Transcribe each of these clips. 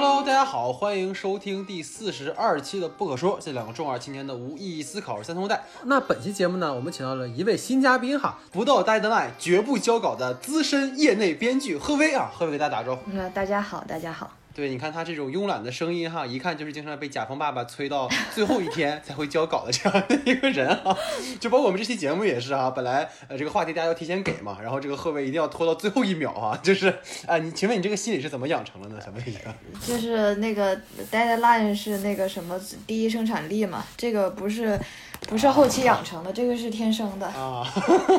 Hello，大家好，欢迎收听第四十二期的不可说，这两个中二青年的无意义思考三通带。那本期节目呢，我们请到了一位新嘉宾哈，不到 deadline 绝不交稿的资深业内编剧贺威啊，贺威给大家打招呼。大家好，大家好。对，你看他这种慵懒的声音哈，一看就是经常被甲方爸爸催到 最后一天才会交稿的这样的一个人啊。就包括我们这期节目也是啊，本来呃这个话题大家要提前给嘛，然后这个贺威一定要拖到最后一秒哈，就是啊，你请问你这个心理是怎么养成的呢？想问一下。就是那个 deadline 是那个什么第一生产力嘛，这个不是不是后期养成的，这个是天生的啊，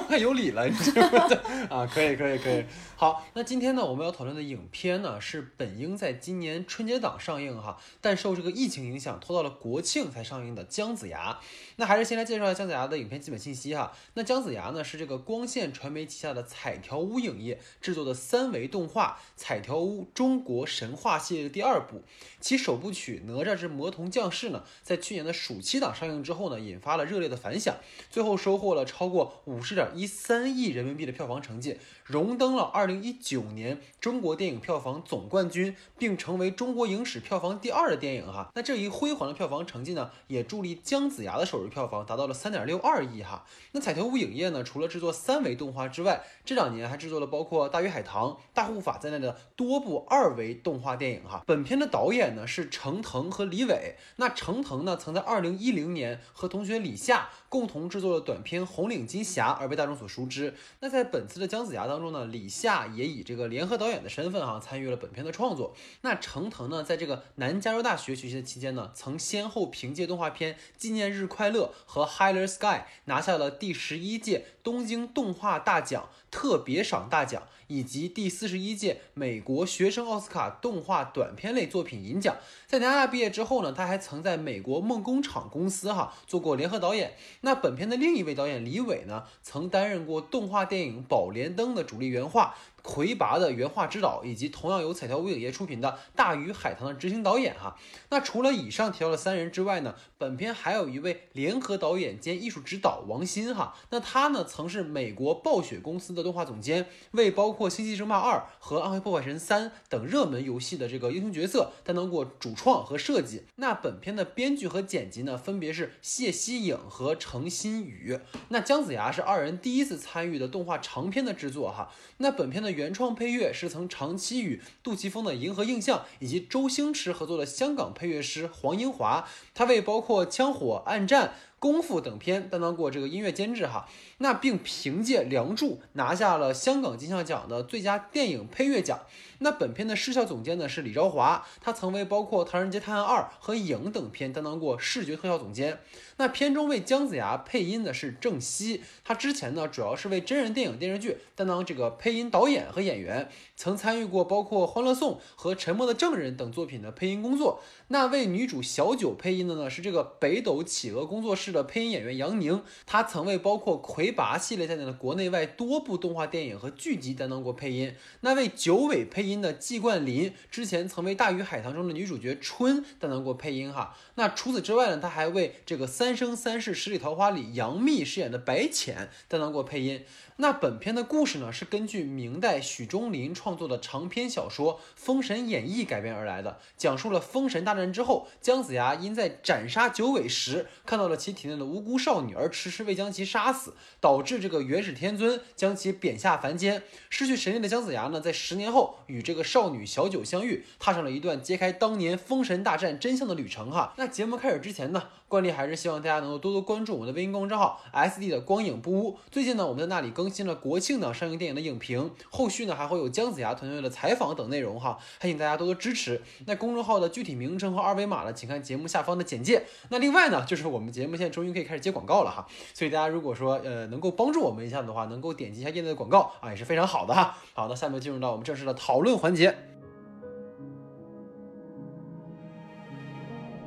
太 有理了，你知道吗？啊，可以可以可以。好，那今天呢，我们要讨论的影片呢，是本应在今年春节档上映哈，但受这个疫情影响，拖到了国庆才上映的《姜子牙》。那还是先来介绍一下姜子牙的影片基本信息哈。那姜子牙呢，是这个光线传媒旗下的彩条屋影业制作的三维动画《彩条屋中国神话》系列的第二部。其首部曲《哪吒之魔童降世》呢，在去年的暑期档上映之后呢，引发发了热烈的反响，最后收获了超过五十点一三亿人民币的票房成绩，荣登了二零一九年中国电影票房总冠军，并成为中国影史票房第二的电影哈。那这一辉煌的票房成绩呢，也助力姜子牙的首日票房达到了三点六二亿哈。那彩条屋影业呢，除了制作三维动画之外，这两年还制作了包括《大鱼海棠》《大护法》在内的多部二维动画电影哈。本片的导演呢是程腾和李伟。那程腾呢曾在二零一零年和同学李夏共同制作了短片《红领巾侠》而被大众所熟知。那在本次的姜子牙当中呢，李夏也以这个联合导演的身份哈参与了本片的创作。那程腾呢在这个南加州大学学习的期间呢，曾先后凭借动画片《纪念日快乐》和《Higher Sky》拿下了第十一届东京动画大奖特别赏大奖。以及第四十一届美国学生奥斯卡动画短片类作品银奖。在南亚毕业之后呢，他还曾在美国梦工厂公司哈做过联合导演。那本片的另一位导演李伟呢，曾担任过动画电影《宝莲灯》的主力原画。魁拔的原画指导，以及同样由彩条屋影业出品的《大鱼海棠》的执行导演哈。那除了以上提到的三人之外呢，本片还有一位联合导演兼艺术指导王鑫哈。那他呢曾是美国暴雪公司的动画总监，为包括《星际争霸二》和《暗黑破坏神三》等热门游戏的这个英雄角色担当过主创和设计。那本片的编剧和剪辑呢，分别是谢希颖和程新宇。那姜子牙是二人第一次参与的动画长片的制作哈。那本片的原创配乐是曾长期与杜琪峰的银河映像以及周星驰合作的香港配乐师黄英华，他为包括《枪火》《暗战》。功夫等片担当过这个音乐监制哈，那并凭借《梁祝》拿下了香港金像奖的最佳电影配乐奖。那本片的视效总监呢是李昭华，他曾为包括《唐人街探案二》和《影》等片担当过视觉特效总监。那片中为姜子牙配音的是郑希，他之前呢主要是为真人电影电视剧担当这个配音导演和演员，曾参与过包括《欢乐颂》和《沉默的证人》等作品的配音工作。那为女主小九配音的呢是这个北斗企鹅工作室的配音演员杨宁，他曾为包括《魁拔》系列在内的国内外多部动画电影和剧集担当过配音。那为九尾配音的季冠霖，之前曾为《大鱼海棠》中的女主角春担当过配音哈。那除此之外呢，他还为这个《三生三世十里桃花》里杨幂饰演的白浅担当过配音。那本片的故事呢，是根据明代许忠林创作的长篇小说《封神演义》改编而来的，讲述了封神大战之后，姜子牙因在斩杀九尾时看到了其体内的无辜少女，而迟迟未将其杀死，导致这个元始天尊将其贬下凡间。失去神力的姜子牙呢，在十年后与这个少女小九相遇，踏上了一段揭开当年封神大战真相的旅程哈。那节目开始之前呢，惯例还是希望大家能够多多关注我们的微信公众号 S D 的光影不污。最近呢，我们在那里更新了国庆档上映电影的影评，后续呢还会有姜子牙团队的采访等内容哈，还请大家多多支持。那公众号的具体名称和二维码呢，请看节目下方的简介。那另外呢，就是我们节目现在终于可以开始接广告了哈，所以大家如果说呃能够帮助我们一下的话，能够点击一下页内的广告啊，也是非常好的哈。好，那下面进入到我们正式的讨论环节。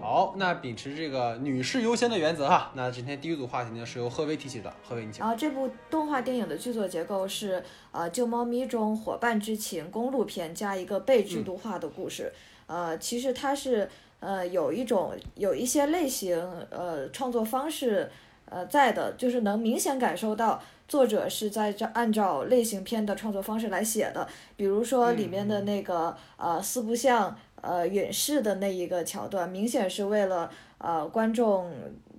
好，那秉持这个女士优先的原则哈，那今天第一组话题呢是由贺威提起的，贺威你请。然后这部动画电影的剧作结构是呃《救猫咪》中伙伴之情公路片加一个被制度化的故事，呃，其实它是呃有一种有一些类型呃创作方式呃在的，就是能明显感受到作者是在这按照类型片的创作方式来写的，比如说里面的那个呃四不像。呃远视的那一个桥段，明显是为了呃观众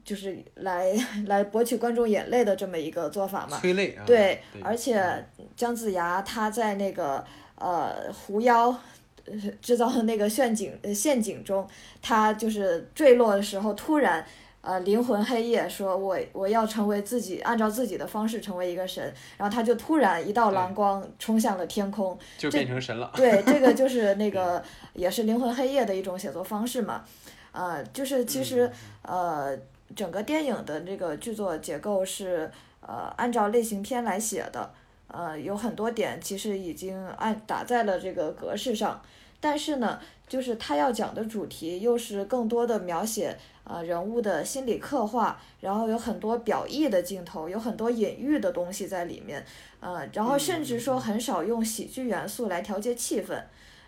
就是来 来博取观众眼泪的这么一个做法嘛。催泪啊。对，而且姜子牙他在那个呃狐妖。制造的那个陷阱呃陷阱中，他就是坠落的时候，突然呃灵魂黑夜说：“我我要成为自己，按照自己的方式成为一个神。”然后他就突然一道蓝光冲向了天空，就变成神了。对，这个就是 那个也是灵魂黑夜的一种写作方式嘛。呃，就是其实呃整个电影的这个剧作结构是呃按照类型片来写的。呃，有很多点其实已经按打在了这个格式上，但是呢，就是他要讲的主题又是更多的描写呃人物的心理刻画，然后有很多表意的镜头，有很多隐喻的东西在里面，呃，然后甚至说很少用喜剧元素来调节气氛，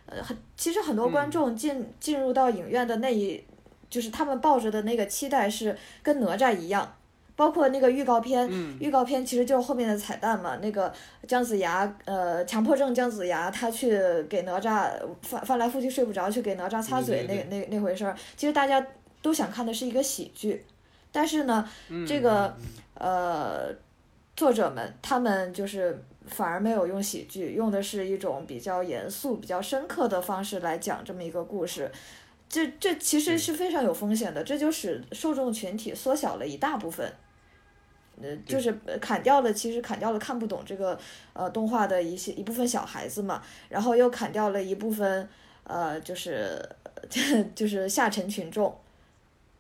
呃，很其实很多观众进进入到影院的那一，就是他们抱着的那个期待是跟哪吒一样。包括那个预告片，预告片其实就是后面的彩蛋嘛。那个姜子牙，呃，强迫症姜子牙，他去给哪吒翻翻来覆去睡不着，去给哪吒擦嘴，那那那回事儿。其实大家都想看的是一个喜剧，但是呢，这个呃，作者们他们就是反而没有用喜剧，用的是一种比较严肃、比较深刻的方式来讲这么一个故事。这这其实是非常有风险的，这就使受众群体缩小了一大部分。呃，就是砍掉了，其实砍掉了看不懂这个呃动画的一些一部分小孩子嘛，然后又砍掉了一部分呃，就是 就是下沉群众。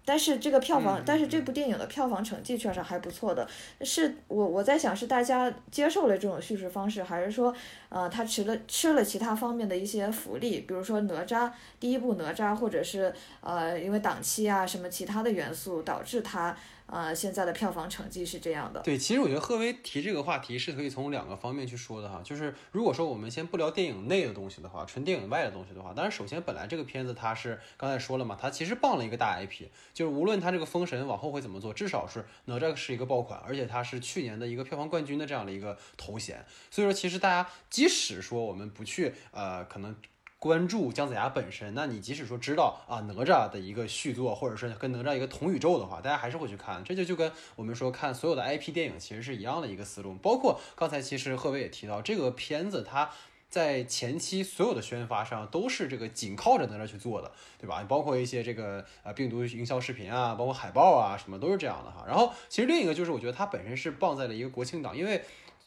但是这个票房，但是这部电影的票房成绩确实还不错的。是我我在想，是大家接受了这种叙事方式，还是说呃他吃了吃了其他方面的一些福利，比如说哪吒第一部哪吒，或者是呃因为档期啊什么其他的元素导致他。呃，现在的票房成绩是这样的。对，其实我觉得贺威提这个话题是可以从两个方面去说的哈。就是如果说我们先不聊电影内的东西的话，纯电影外的东西的话，当然首先本来这个片子它是刚才说了嘛，它其实傍了一个大 IP，就是无论它这个封神往后会怎么做，至少是哪吒是一个爆款，而且它是去年的一个票房冠军的这样的一个头衔。所以说，其实大家即使说我们不去呃，可能。关注姜子牙本身，那你即使说知道啊哪吒的一个续作，或者是跟哪吒一个同宇宙的话，大家还是会去看。这就就跟我们说看所有的 IP 电影其实是一样的一个思路。包括刚才其实贺伟也提到，这个片子它在前期所有的宣发上都是这个紧靠着哪吒去做的，对吧？包括一些这个呃病毒营销视频啊，包括海报啊什么都是这样的哈。然后其实另一个就是我觉得它本身是放在了一个国庆档，因为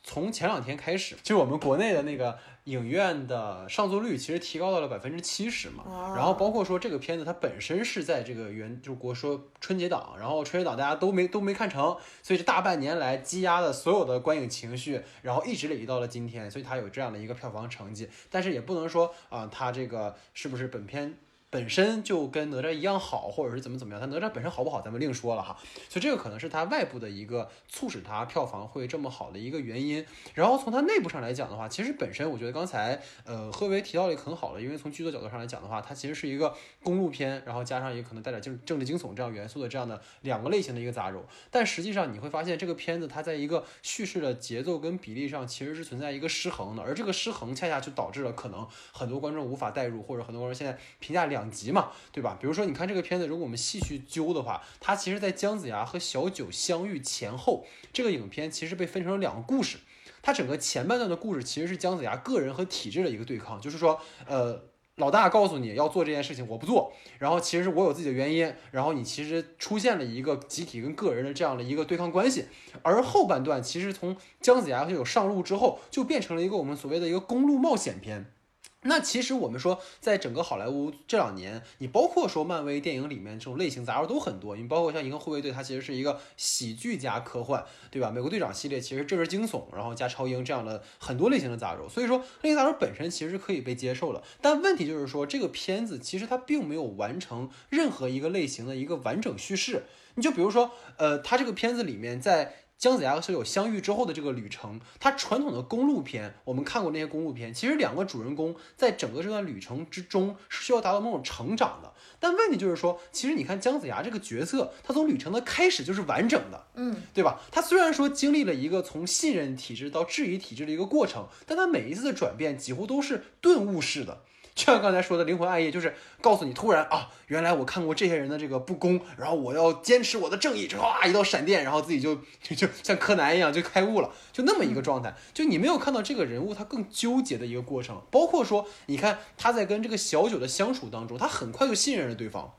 从前两天开始，就是我们国内的那个。影院的上座率其实提高到了百分之七十嘛，然后包括说这个片子它本身是在这个原就国说春节档，然后春节档大家都没都没看成，所以这大半年来积压的所有的观影情绪，然后一直累积到了今天，所以它有这样的一个票房成绩，但是也不能说啊，它这个是不是本片。本身就跟哪吒一样好，或者是怎么怎么样，它哪吒本身好不好，咱们另说了哈。所以这个可能是它外部的一个促使它票房会这么好的一个原因。然后从它内部上来讲的话，其实本身我觉得刚才呃贺维提到了一个很好的，因为从剧作角度上来讲的话，它其实是一个公路片，然后加上一个可能带点政政治惊悚这样元素的这样的两个类型的一个杂糅。但实际上你会发现这个片子它在一个叙事的节奏跟比例上其实是存在一个失衡的，而这个失衡恰恰就导致了可能很多观众无法代入，或者很多观众现在评价两。两极嘛，对吧？比如说，你看这个片子，如果我们细去揪的话，它其实，在姜子牙和小九相遇前后，这个影片其实被分成了两个故事。它整个前半段的故事其实是姜子牙个人和体制的一个对抗，就是说，呃，老大告诉你要做这件事情，我不做，然后其实我有自己的原因，然后你其实出现了一个集体跟个人的这样的一个对抗关系。而后半段其实从姜子牙有上路之后，就变成了一个我们所谓的一个公路冒险片。那其实我们说，在整个好莱坞这两年，你包括说漫威电影里面这种类型杂糅都很多。你包括像《银河护卫队》，它其实是一个喜剧加科幻，对吧？美国队长系列其实这是惊悚，然后加超英这样的很多类型的杂糅。所以说，类型杂糅本身其实是可以被接受的。但问题就是说，这个片子其实它并没有完成任何一个类型的一个完整叙事。你就比如说，呃，它这个片子里面在。姜子牙和小九相遇之后的这个旅程，它传统的公路片，我们看过那些公路片，其实两个主人公在整个这段旅程之中是需要达到某种成长的。但问题就是说，其实你看姜子牙这个角色，他从旅程的开始就是完整的，嗯，对吧？他虽然说经历了一个从信任体制到质疑体制的一个过程，但他每一次的转变几乎都是顿悟式的。就像刚才说的灵魂暗夜，就是告诉你突然啊，原来我看过这些人的这个不公，然后我要坚持我的正义，唰一道闪电，然后自己就就 就像柯南一样就开悟了，就那么一个状态。就你没有看到这个人物他更纠结的一个过程，包括说你看他在跟这个小九的相处当中，他很快就信任了对方。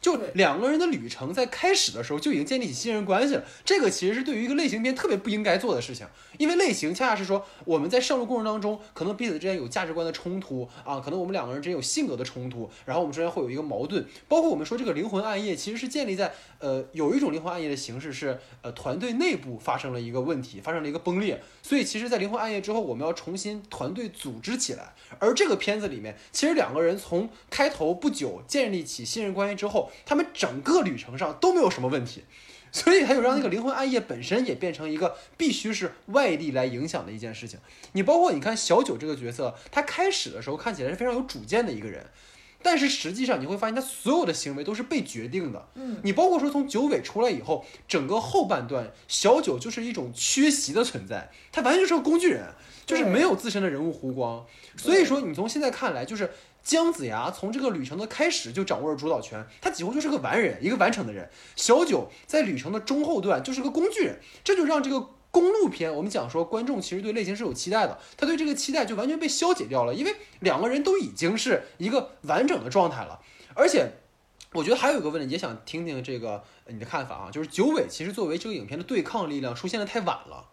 就两个人的旅程在开始的时候就已经建立起信任关系了，这个其实是对于一个类型片特别不应该做的事情，因为类型恰恰是说我们在上路过程当中，可能彼此之间有价值观的冲突啊，可能我们两个人之间有性格的冲突，然后我们之间会有一个矛盾，包括我们说这个灵魂暗夜其实是建立在呃有一种灵魂暗夜的形式是呃团队内部发生了一个问题，发生了一个崩裂，所以其实，在灵魂暗夜之后，我们要重新团队组织起来，而这个片子里面，其实两个人从开头不久建立起信任关系之后。他们整个旅程上都没有什么问题，所以他就让那个灵魂暗夜本身也变成一个必须是外力来影响的一件事情。你包括你看小九这个角色，他开始的时候看起来是非常有主见的一个人，但是实际上你会发现他所有的行为都是被决定的。嗯，你包括说从九尾出来以后，整个后半段小九就是一种缺席的存在，他完全就是个工具人，就是没有自身的人物弧光。所以说你从现在看来就是。姜子牙从这个旅程的开始就掌握了主导权，他几乎就是个完人，一个完成的人。小九在旅程的中后段就是个工具人，这就让这个公路片，我们讲说观众其实对类型是有期待的，他对这个期待就完全被消解掉了，因为两个人都已经是一个完整的状态了。而且，我觉得还有一个问题，也想听听这个你的看法啊，就是九尾其实作为这个影片的对抗力量出现的太晚了。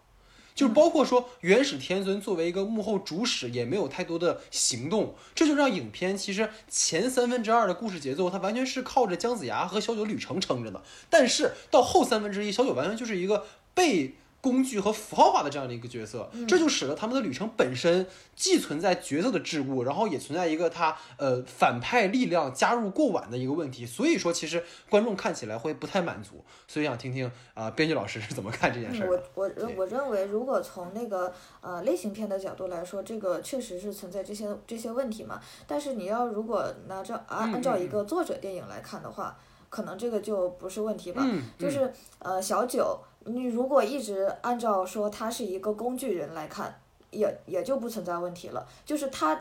就包括说，元始天尊作为一个幕后主使，也没有太多的行动，这就让影片其实前三分之二的故事节奏，它完全是靠着姜子牙和小九旅程撑着的。但是到后三分之一，小九完全就是一个被。工具和符号化的这样的一个角色，这就使得他们的旅程本身既存在角色的桎梏，然后也存在一个他呃反派力量加入过晚的一个问题。所以说，其实观众看起来会不太满足。所以想听听啊，编剧老师是怎么看这件事？我我我认为，如果从那个呃类型片的角度来说，这个确实是存在这些这些问题嘛。但是你要如果拿着啊按照一个作者电影来看的话，可能这个就不是问题吧。就是呃小九。你如果一直按照说他是一个工具人来看，也也就不存在问题了。就是他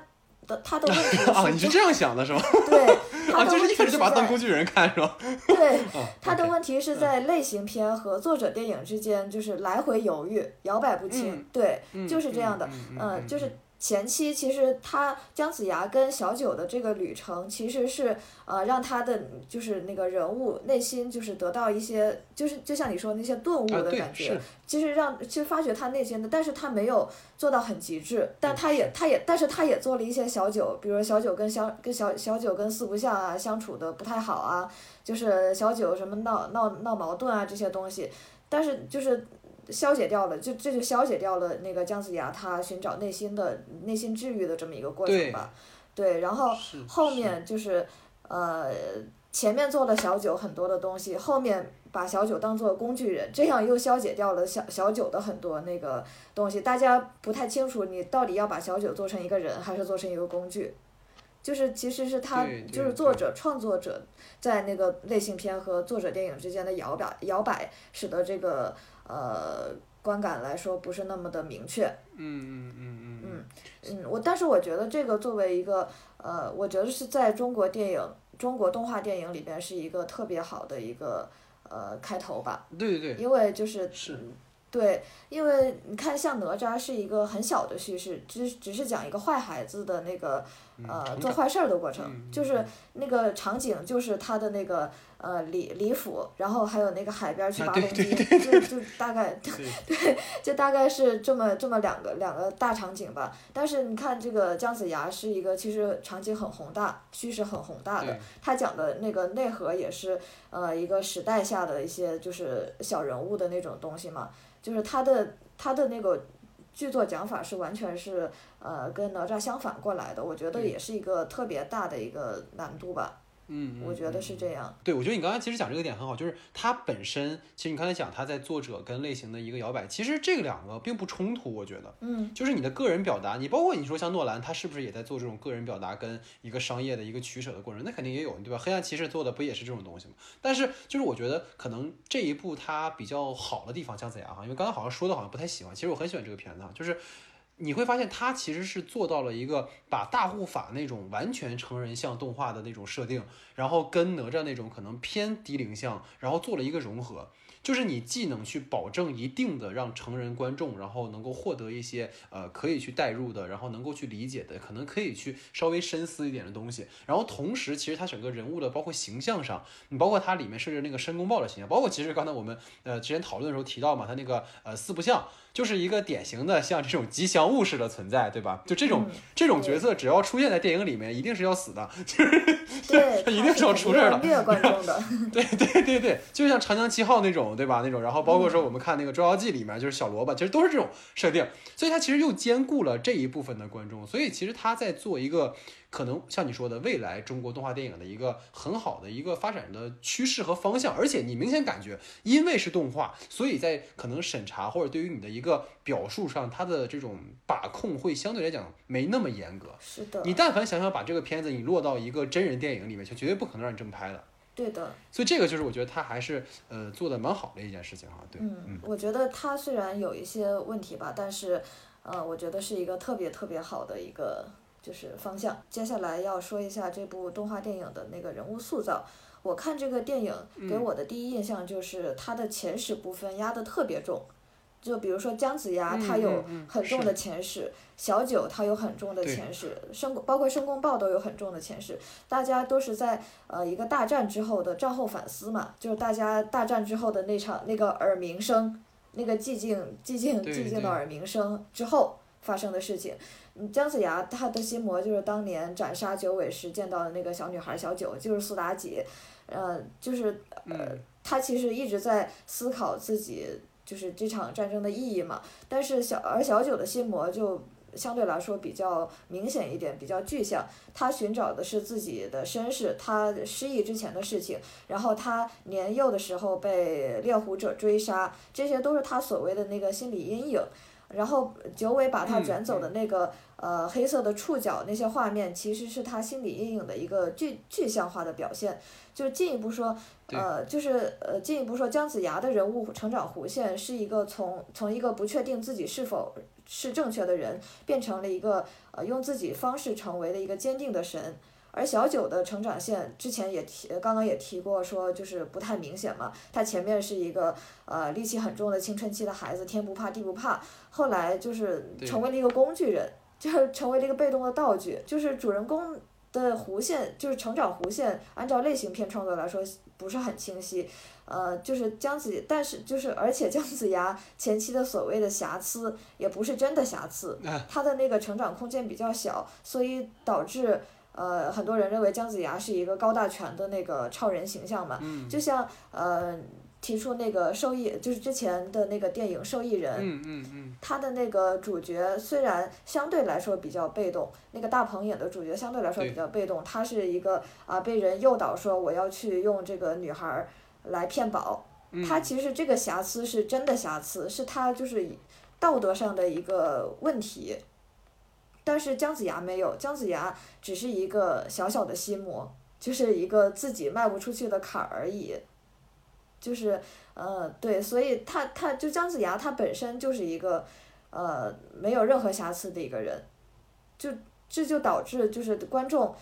的他的问题啊，你是这样想的是吗？对，啊，就是一开始就把他当工具人看是吧？对，他的问题是在类型片和作者电影之间就是来回犹豫，摇摆不清。对，就是这样的。嗯，就是。前期其实他姜子牙跟小九的这个旅程，其实是呃让他的就是那个人物内心就是得到一些就是就像你说那些顿悟的感觉，其实让其实发掘他内心的，但是他没有做到很极致，但他也他也但是他也做了一些小九，比如小九跟相跟小小九跟四不像啊相处的不太好啊，就是小九什么闹闹闹矛盾啊这些东西，但是就是。消解掉了，就这就消解掉了那个姜子牙他寻找内心的内心治愈的这么一个过程吧。对，然后后面就是呃前面做了小九很多的东西，后面把小九当做工具人，这样又消解掉了小小九的很多那个东西。大家不太清楚你到底要把小九做成一个人，还是做成一个工具。就是其实是他就是作者创作者在那个类型片和作者电影之间的摇摆摇摆，使得这个。呃，观感来说不是那么的明确。嗯嗯嗯嗯嗯嗯，我但是我觉得这个作为一个呃，我觉得是在中国电影、中国动画电影里边是一个特别好的一个呃开头吧。对对对。因为就是。是。对，因为你看，像哪吒是一个很小的叙事，只只是讲一个坏孩子的那个呃做坏事儿的过程，就是那个场景就是他的那个呃李李府，然后还有那个海边去拔龙筋，就就大概 对，就大概是这么这么两个两个大场景吧。但是你看这个姜子牙是一个其实场景很宏大，叙事很宏大的，他讲的那个内核也是呃一个时代下的一些就是小人物的那种东西嘛。就是他的他的那个剧作讲法是完全是呃跟哪吒相反过来的，我觉得也是一个特别大的一个难度吧。嗯，我觉得是这样。对，我觉得你刚才其实讲这个点很好，就是它本身，其实你刚才讲它在作者跟类型的一个摇摆，其实这个两个并不冲突，我觉得。嗯。就是你的个人表达，你包括你说像诺兰，他是不是也在做这种个人表达跟一个商业的一个取舍的过程？那肯定也有，对吧？黑暗骑士做的不也是这种东西吗？但是就是我觉得可能这一部它比较好的地方，姜子牙哈，因为刚才好像说的好像不太喜欢，其实我很喜欢这个片子哈，就是。你会发现他其实是做到了一个把大护法那种完全成人像动画的那种设定，然后跟哪吒那种可能偏低龄像，然后做了一个融合。就是你既能去保证一定的让成人观众，然后能够获得一些呃可以去代入的，然后能够去理解的，可能可以去稍微深思一点的东西。然后同时，其实它整个人物的包括形象上，你包括它里面设置那个申公豹的形象，包括其实刚才我们呃之前讨论的时候提到嘛，它那个呃四不像。就是一个典型的像这种吉祥物似的存在，对吧？就这种这种角色，只要出现在电影里面，一定是要死的，就是 他一定是要出事儿的。对对对对，就像长江七号那种，对吧？那种，然后包括说我们看那个《捉妖记》里面，就是小萝卜，其实都是这种设定，所以他其实又兼顾了这一部分的观众，所以其实他在做一个。可能像你说的，未来中国动画电影的一个很好的一个发展的趋势和方向，而且你明显感觉，因为是动画，所以在可能审查或者对于你的一个表述上，它的这种把控会相对来讲没那么严格。是的。你但凡想想把这个片子你落到一个真人电影里面去，绝对不可能让你这么拍的。对的。所以这个就是我觉得他还是呃做的蛮好的一件事情哈。对。嗯，我觉得他虽然有一些问题吧，但是呃，我觉得是一个特别特别好的一个。就是方向。接下来要说一下这部动画电影的那个人物塑造。我看这个电影给我的第一印象就是它的前史部分压得特别重，就比如说姜子牙他有很重的前史，小九他有很重的前史，申包括申公豹都有很重的前史。大家都是在呃一个大战之后的战后反思嘛，就是大家大战之后的那场那个耳鸣声，那个寂静寂静寂静的耳鸣声之后发生的事情。姜子牙他的心魔就是当年斩杀九尾时见到的那个小女孩小九，就是苏妲己，呃，就是呃，他其实一直在思考自己就是这场战争的意义嘛。但是小而小九的心魔就相对来说比较明显一点，比较具象。他寻找的是自己的身世，他失忆之前的事情，然后他年幼的时候被猎狐者追杀，这些都是他所谓的那个心理阴影。然后九尾把他卷走的那个呃黑色的触角那些画面，其实是他心理阴影的一个具具象化的表现。就是进一步说，呃，就是呃进一步说，姜子牙的人物成长弧线是一个从从一个不确定自己是否是正确的人，变成了一个呃用自己方式成为的一个坚定的神。而小九的成长线之前也提，刚刚也提过，说就是不太明显嘛。他前面是一个呃戾气很重的青春期的孩子，天不怕地不怕，后来就是成为了一个工具人，就是 成为了一个被动的道具。就是主人公的弧线，就是成长弧线，按照类型片创作来说不是很清晰。呃，就是姜子，但是就是而且姜子牙前期的所谓的瑕疵也不是真的瑕疵，他的那个成长空间比较小，所以导致。呃，很多人认为姜子牙是一个高大全的那个超人形象嘛，就像呃提出那个受益，就是之前的那个电影《受益人》，他的那个主角虽然相对来说比较被动，那个大鹏演的主角相对来说比较被动，他是一个啊被人诱导说我要去用这个女孩来骗保，他其实这个瑕疵是真的瑕疵，是他就是道德上的一个问题。但是姜子牙没有，姜子牙只是一个小小的心魔，就是一个自己迈不出去的坎儿而已。就是，呃，对，所以他他就姜子牙他本身就是一个，呃，没有任何瑕疵的一个人，就这就导致就是观众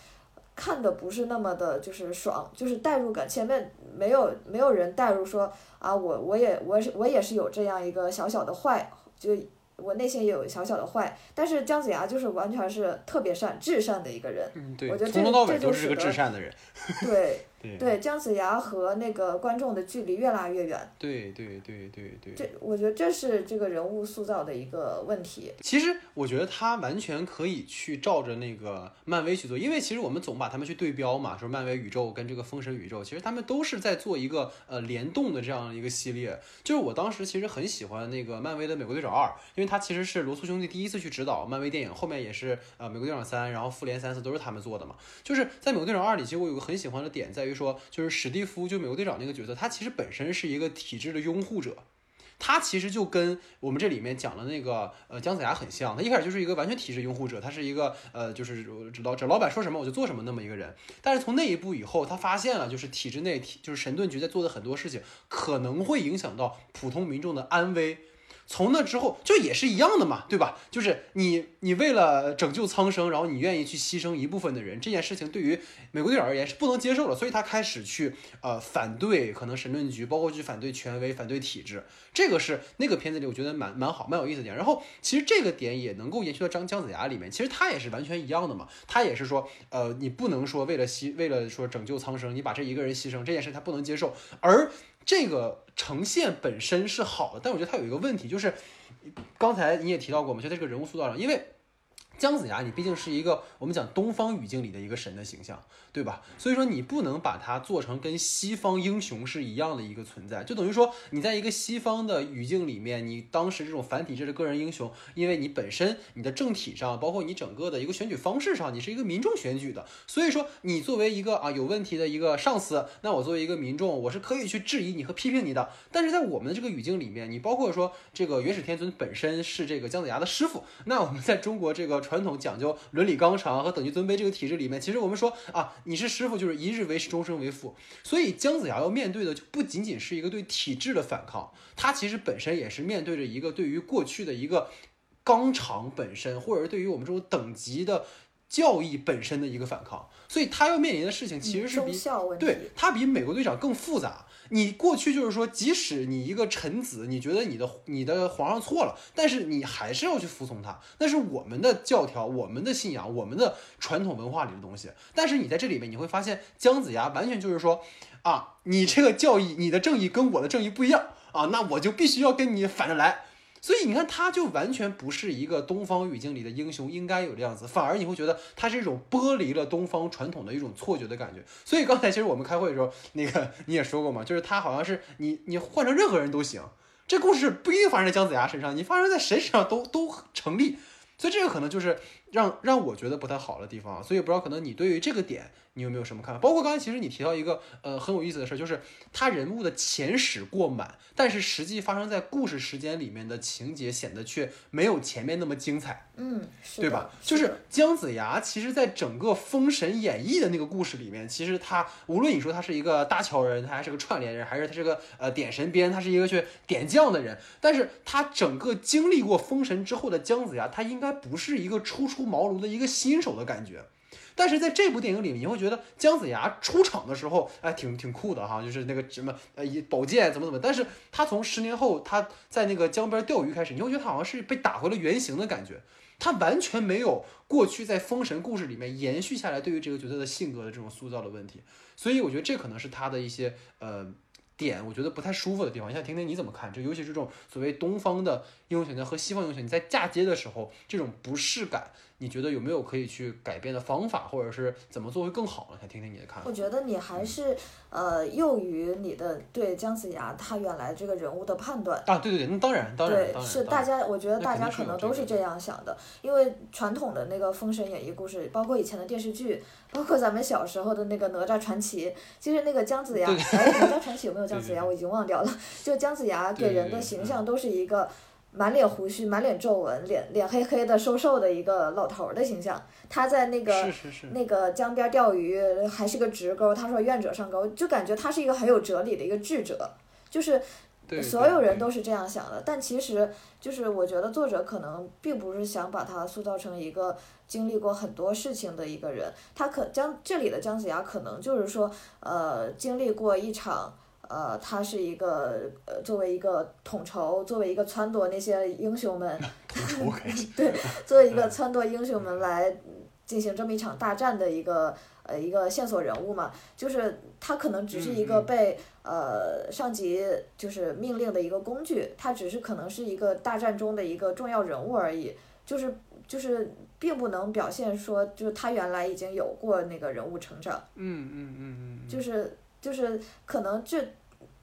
看的不是那么的，就是爽，就是代入感，前面没有没有人代入说啊，我我也我是我也是有这样一个小小的坏，就。我内心也有小小的坏，但是姜子牙就是完全是特别善、至善的一个人。嗯，对，我觉得从头到尾都是个至善的人。对。对姜子牙和那个观众的距离越拉越远。对对对对对。这我觉得这是这个人物塑造的一个问题。其实我觉得他完全可以去照着那个漫威去做，因为其实我们总把他们去对标嘛，说漫威宇宙跟这个封神宇宙，其实他们都是在做一个呃联动的这样一个系列。就是我当时其实很喜欢那个漫威的美国队长二，因为他其实是罗素兄弟第一次去指导漫威电影，后面也是呃美国队长三，然后复联三四都是他们做的嘛。就是在美国队长二里，其实我有个很喜欢的点在于。说就是史蒂夫，就美国队长那个角色，他其实本身是一个体制的拥护者，他其实就跟我们这里面讲的那个呃姜子牙很像，他一开始就是一个完全体制拥护者，他是一个呃就是知道这老板说什么我就做什么那么一个人，但是从那一步以后，他发现了就是体制内体就是神盾局在做的很多事情可能会影响到普通民众的安危。从那之后就也是一样的嘛，对吧？就是你你为了拯救苍生，然后你愿意去牺牲一部分的人，这件事情对于美国队长而言是不能接受的，所以他开始去呃反对可能神盾局，包括去反对权威、反对体制。这个是那个片子里我觉得蛮蛮好、蛮有意思的点。然后其实这个点也能够延续到张姜子牙里面，其实他也是完全一样的嘛。他也是说，呃，你不能说为了牺为了说拯救苍生，你把这一个人牺牲这件事他不能接受，而。这个呈现本身是好的，但我觉得它有一个问题，就是刚才你也提到过嘛，就在这个人物塑造上，因为。姜子牙，你毕竟是一个我们讲东方语境里的一个神的形象，对吧？所以说你不能把它做成跟西方英雄是一样的一个存在，就等于说你在一个西方的语境里面，你当时这种反体制的个人英雄，因为你本身你的政体上，包括你整个的一个选举方式上，你是一个民众选举的，所以说你作为一个啊有问题的一个上司，那我作为一个民众，我是可以去质疑你和批评你的。但是在我们的这个语境里面，你包括说这个元始天尊本身是这个姜子牙的师傅，那我们在中国这个。传统讲究伦理纲常和等级尊卑这个体制里面，其实我们说啊，你是师傅就是一日为师，终身为父。所以姜子牙要面对的就不仅仅是一个对体制的反抗，他其实本身也是面对着一个对于过去的一个纲常本身，或者是对于我们这种等级的教义本身的一个反抗。所以他要面临的事情其实是比对他比美国队长更复杂。你过去就是说，即使你一个臣子，你觉得你的你的皇上错了，但是你还是要去服从他，那是我们的教条、我们的信仰、我们的传统文化里的东西。但是你在这里面，你会发现姜子牙完全就是说，啊，你这个教义、你的正义跟我的正义不一样啊，那我就必须要跟你反着来。所以你看，他就完全不是一个东方语境里的英雄应该有的样子，反而你会觉得他是一种剥离了东方传统的一种错觉的感觉。所以刚才其实我们开会的时候，那个你也说过嘛，就是他好像是你你换成任何人都行，这故事不一定发生在姜子牙身上，你发生在谁身上都都成立。所以这个可能就是让让我觉得不太好的地方。所以不知道可能你对于这个点。你有没有什么看法？包括刚才其实你提到一个呃很有意思的事，就是他人物的前史过满，但是实际发生在故事时间里面的情节显得却没有前面那么精彩。嗯，对吧？就是姜子牙，其实在整个《封神演义》的那个故事里面，其实他无论你说他是一个搭桥人，他还是个串联人，还是他是个呃点神鞭，他是一个去点将的人，但是他整个经历过封神之后的姜子牙，他应该不是一个出茅庐的一个新手的感觉。但是在这部电影里面，你会觉得姜子牙出场的时候，哎，挺挺酷的哈，就是那个什么呃，宝剑怎么怎么。但是他从十年后他在那个江边钓鱼开始，你会觉得他好像是被打回了原形的感觉，他完全没有过去在封神故事里面延续下来对于这个角色的性格的这种塑造的问题。所以我觉得这可能是他的一些呃点，我觉得不太舒服的地方。你想听听你怎么看？就尤其是这种所谓东方的英雄选择和西方英雄，你在嫁接的时候这种不适感。你觉得有没有可以去改变的方法，或者是怎么做会更好呢？想听听你的看法。我觉得你还是呃囿于你的对姜子牙他原来这个人物的判断啊，对对对，那当然当然对是大家，我觉得大家可能都是这样想的，因为传统的那个《封神演义》故事，包括以前的电视剧，包括咱们小时候的那个《哪吒传奇》，其实那个姜子牙，哎，《哪吒传奇》有没有姜子牙？我已经忘掉了。就姜子牙给人的形象都是一个。满脸胡须、满脸皱纹、脸脸黑黑的、瘦瘦的一个老头儿的形象，他在那个那个江边钓鱼，还是个直钩。他说：“愿者上钩。”就感觉他是一个很有哲理的一个智者，就是所有人都是这样想的。但其实，就是我觉得作者可能并不是想把他塑造成一个经历过很多事情的一个人。他可姜这里的姜子牙可能就是说，呃，经历过一场。呃，他是一个呃，作为一个统筹，作为一个撺掇那些英雄们，对，作为一个撺掇英雄们来进行这么一场大战的一个呃一个线索人物嘛，就是他可能只是一个被呃上级就是命令的一个工具，他只是可能是一个大战中的一个重要人物而已，就是就是并不能表现说就是他原来已经有过那个人物成长，嗯嗯嗯嗯，就是就是可能这。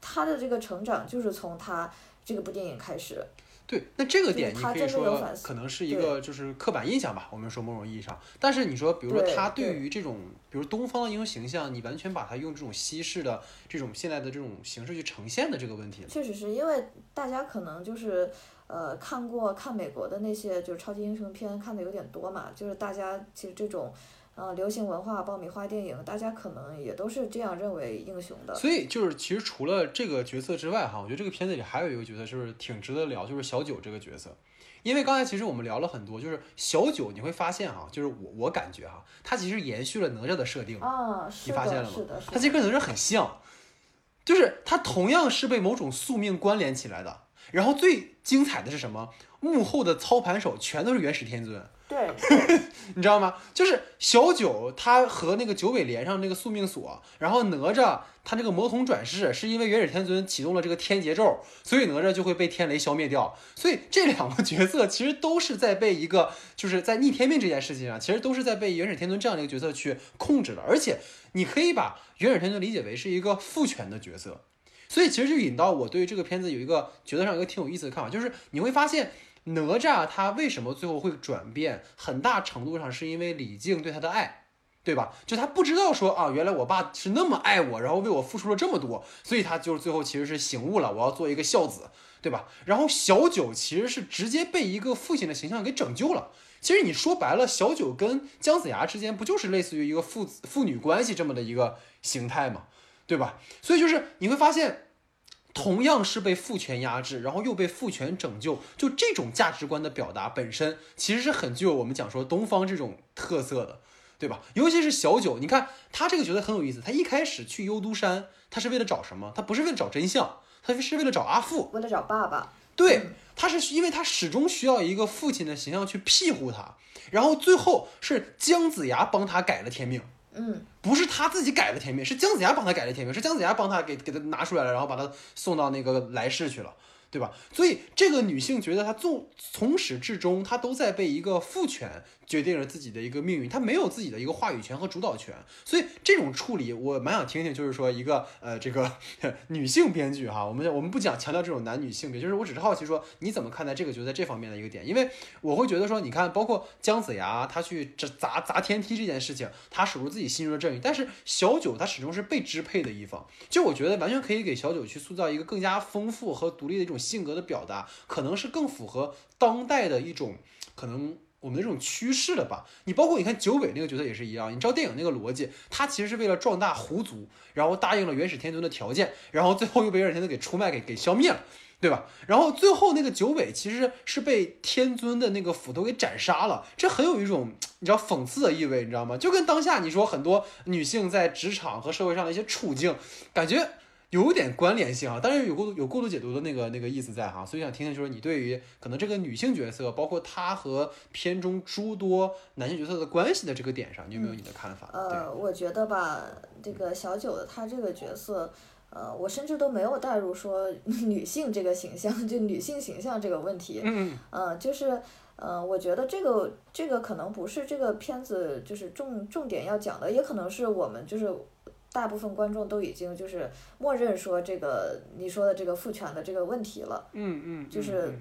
他的这个成长就是从他这个部电影开始。对，那这个点你可以说可能是一个就是刻板印象吧，我们说某种意义上。但是你说，比如说他对于这种，比如东方的英雄形象，你完全把它用这种西式的这种现在的这种形式去呈现的这个问题。确实是因为大家可能就是呃看过看美国的那些就是超级英雄片看的有点多嘛，就是大家其实这种。呃流行文化、爆米花电影，大家可能也都是这样认为英雄的。所以就是其实除了这个角色之外，哈，我觉得这个片子里还有一个角色就是挺值得聊，就是小九这个角色。因为刚才其实我们聊了很多，就是小九，你会发现哈，就是我我感觉哈，他其实延续了哪吒的设定，啊，是你发现了，吗是的，是他其实跟哪吒很像，就是他同样是被某种宿命关联起来的。然后最精彩的是什么？幕后的操盘手全都是元始天尊，对，你知道吗？就是小九他和那个九尾连上那个宿命锁，然后哪吒他这个魔童转世是因为元始天尊启动了这个天劫咒，所以哪吒就会被天雷消灭掉。所以这两个角色其实都是在被一个就是在逆天命这件事情上，其实都是在被元始天尊这样的一个角色去控制的。而且你可以把元始天尊理解为是一个父权的角色。所以其实就引到我对于这个片子有一个角色上一个挺有意思的看法，就是你会发现哪吒他为什么最后会转变，很大程度上是因为李靖对他的爱，对吧？就他不知道说啊，原来我爸是那么爱我，然后为我付出了这么多，所以他就是最后其实是醒悟了，我要做一个孝子，对吧？然后小九其实是直接被一个父亲的形象给拯救了。其实你说白了，小九跟姜子牙之间不就是类似于一个父子父女关系这么的一个形态吗？对吧？所以就是你会发现，同样是被父权压制，然后又被父权拯救，就这种价值观的表达本身，其实是很具有我们讲说东方这种特色的，对吧？尤其是小九，你看他这个角色很有意思，他一开始去幽都山，他是为了找什么？他不是为了找真相，他是为了找阿父。为了找爸爸，对，他是因为他始终需要一个父亲的形象去庇护他，然后最后是姜子牙帮他改了天命。嗯，不是他自己改的。甜蜜，是姜子牙帮他改的，甜蜜，是姜子牙帮他给给他拿出来了，然后把他送到那个来世去了，对吧？所以这个女性觉得她从从始至终，她都在被一个父权决定了自己的一个命运，她没有自己的一个话语权和主导权。所以这种处理，我蛮想听听，就是说一个呃这个女性编剧哈，我们我们不讲强调这种男女性别，就是我只是好奇说你怎么看待这个角色这方面的一个点，因为我会觉得说，你看包括姜子牙他去砸砸砸天梯这件事情，他守住自己心中的正义，但是小九他始终是被支配的一方，就我觉得完全可以给小九去塑造一个更加丰富和独立的一种性格的表达，可能是更符合当代的一种可能。我们的这种趋势了吧？你包括你看九尾那个角色也是一样，你知道电影那个逻辑，他其实是为了壮大狐族，然后答应了元始天尊的条件，然后最后又被元始天尊给出卖给给消灭了，对吧？然后最后那个九尾其实是被天尊的那个斧头给斩杀了，这很有一种你知道讽刺的意味，你知道吗？就跟当下你说很多女性在职场和社会上的一些处境，感觉。有点关联性啊，但是有过度有过度解读的那个那个意思在哈，所以想听听就是你对于可能这个女性角色，包括她和片中诸多男性角色的关系的这个点上，你有没有你的看法？呃，我觉得吧，这个小九的她这个角色，呃，我甚至都没有带入说 女性这个形象，就女性形象这个问题，嗯，呃，就是，呃，我觉得这个这个可能不是这个片子就是重重点要讲的，也可能是我们就是。大部分观众都已经就是默认说这个你说的这个父权的这个问题了，嗯嗯，就是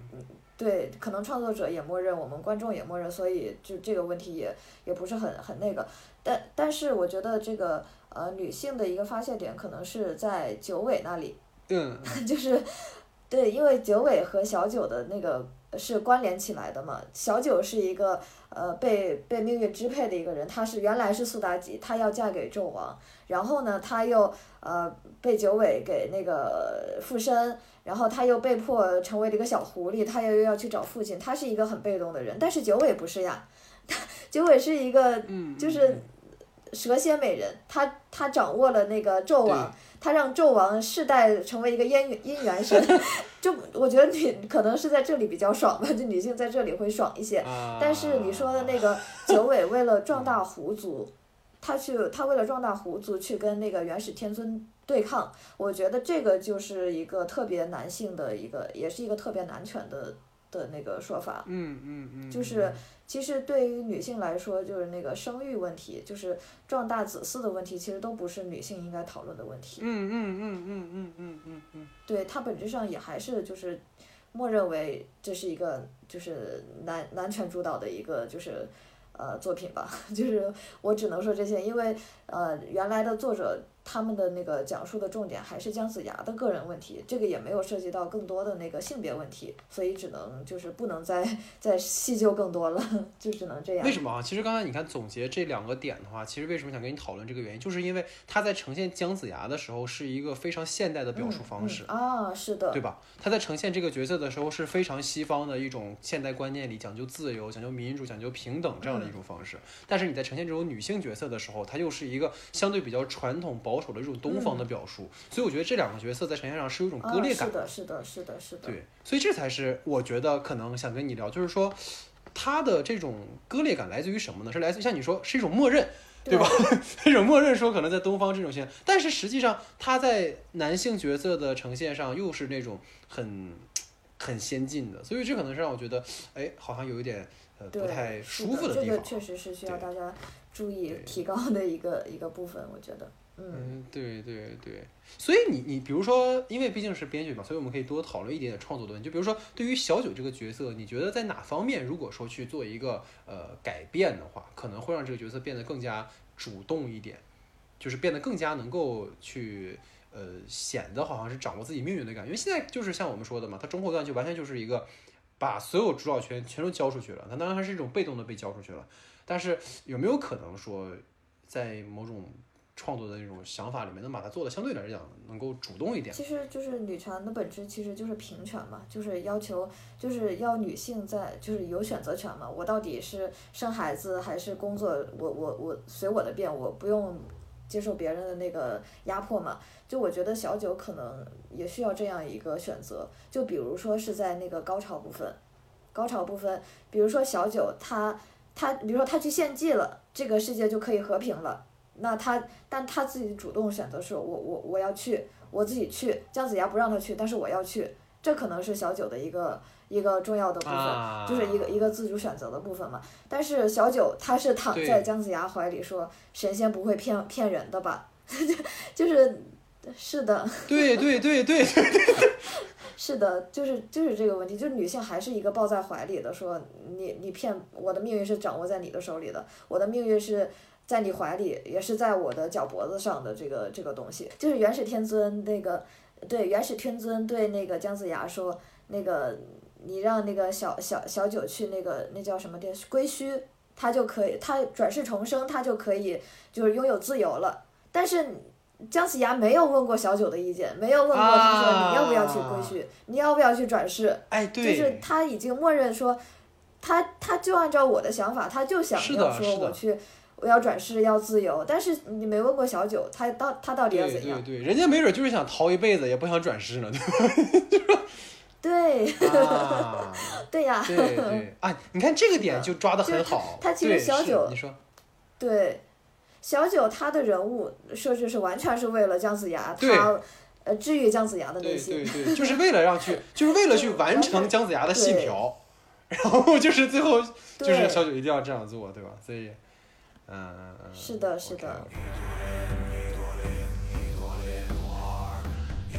对，可能创作者也默认，我们观众也默认，所以就这个问题也也不是很很那个，但但是我觉得这个呃女性的一个发泄点可能是在九尾那里，嗯，就是对，因为九尾和小九的那个是关联起来的嘛，小九是一个呃被被命运支配的一个人，她是原来是苏妲己，她要嫁给纣王。然后呢，他又呃被九尾给那个附身，然后他又被迫成为了一个小狐狸，他又又要去找父亲，他是一个很被动的人。但是九尾不是呀，九尾是一个就是蛇蝎美人，她她掌握了那个纣王，她让纣王世代成为一个姻姻缘神，就我觉得女可能是在这里比较爽吧，就女性在这里会爽一些。但是你说的那个九尾为了壮大狐族。他去，他为了壮大狐族去跟那个元始天尊对抗，我觉得这个就是一个特别男性的一个，也是一个特别男权的的那个说法。嗯嗯嗯。就是其实对于女性来说，就是那个生育问题，就是壮大子嗣的问题，其实都不是女性应该讨论的问题。嗯嗯嗯嗯嗯嗯嗯嗯。对，它本质上也还是就是默认为这是一个就是男男权主导的一个就是。呃，作品吧，就是我只能说这些，因为呃，原来的作者他们的那个讲述的重点还是姜子牙的个人问题，这个也没有涉及到更多的那个性别问题，所以只能就是不能再再细究更多了，就只能这样。为什么啊？其实刚才你看总结这两个点的话，其实为什么想跟你讨论这个原因，就是因为他在呈现姜子牙的时候是一个非常现代的表述方式。啊，是的，对吧？他在呈现这个角色的时候是非常西方的一种现代观念里讲究自由、讲究民主、讲究平等这样的一种方式。但是你在呈现这种女性角色的时候，它又是一个相对比较传统保守的这种东方的表述。所以我觉得这两个角色在呈现上是有一种割裂感。是的，是的，是的，是的。对，所以这才是我觉得可能想跟你聊，就是说他的这种割裂感来自于什么呢？是来自像你说是一种默认。对吧？这种默认说可能在东方这种现象，但是实际上他在男性角色的呈现上又是那种很很先进的，所以这可能是让我觉得，哎，好像有一点呃不太舒服的地方。这个确实是需要大家注意提高的一个一个部分，我觉得。嗯，对对对，所以你你比如说，因为毕竟是编剧嘛，所以我们可以多讨论一点点创作的问题。就比如说，对于小九这个角色，你觉得在哪方面，如果说去做一个呃改变的话，可能会让这个角色变得更加主动一点，就是变得更加能够去呃显得好像是掌握自己命运的感觉。因为现在就是像我们说的嘛，他中后段就完全就是一个把所有主导权全都交出去了，他当然还是一种被动的被交出去了。但是有没有可能说，在某种创作的那种想法里面，能把它做的相对来讲能够主动一点。其实就是女权的本质，其实就是平权嘛，就是要求，就是要女性在，就是有选择权嘛。我到底是生孩子还是工作，我我我随我的便，我不用接受别人的那个压迫嘛。就我觉得小九可能也需要这样一个选择。就比如说是在那个高潮部分，高潮部分，比如说小九他他，比如说他去献祭了，这个世界就可以和平了。那他，但他自己主动选择说，我我我要去，我自己去。姜子牙不让他去，但是我要去，这可能是小九的一个一个重要的部分，就是一个一个自主选择的部分嘛。但是小九他是躺在姜子牙怀里说，神仙不会骗骗人的吧？就是是的。对对对对对对。是的，就是就是这个问题，就是女性还是一个抱在怀里的，说你你骗我的命运是掌握在你的手里的，我的命运是。在你怀里，也是在我的脚脖子上的这个这个东西，就是元始天尊那个，对元始天尊对那个姜子牙说，那个你让那个小小小九去那个那叫什么的归墟，他就可以，他转世重生，他就可以就是拥有自由了。但是姜子牙没有问过小九的意见，没有问过他说你要不要去归墟，你要不要去转世，哎，对，就是他已经默认说，他他就按照我的想法，他就想要说我去。我要转世，要自由，但是你没问过小九，他到他到底要怎样？对对对，人家没准就是想逃一辈子，也不想转世呢，对吧？对，对呀。对对啊，你看这个点就抓的很好。他其实小九，你说。对，小九他的人物设置是完全是为了姜子牙，他呃治愈姜子牙的内心。对对对，就是为了让去，就是为了去完成姜子牙的信条，然后就是最后就是小九一定要这样做，对吧？所以。嗯嗯嗯，是的，是的。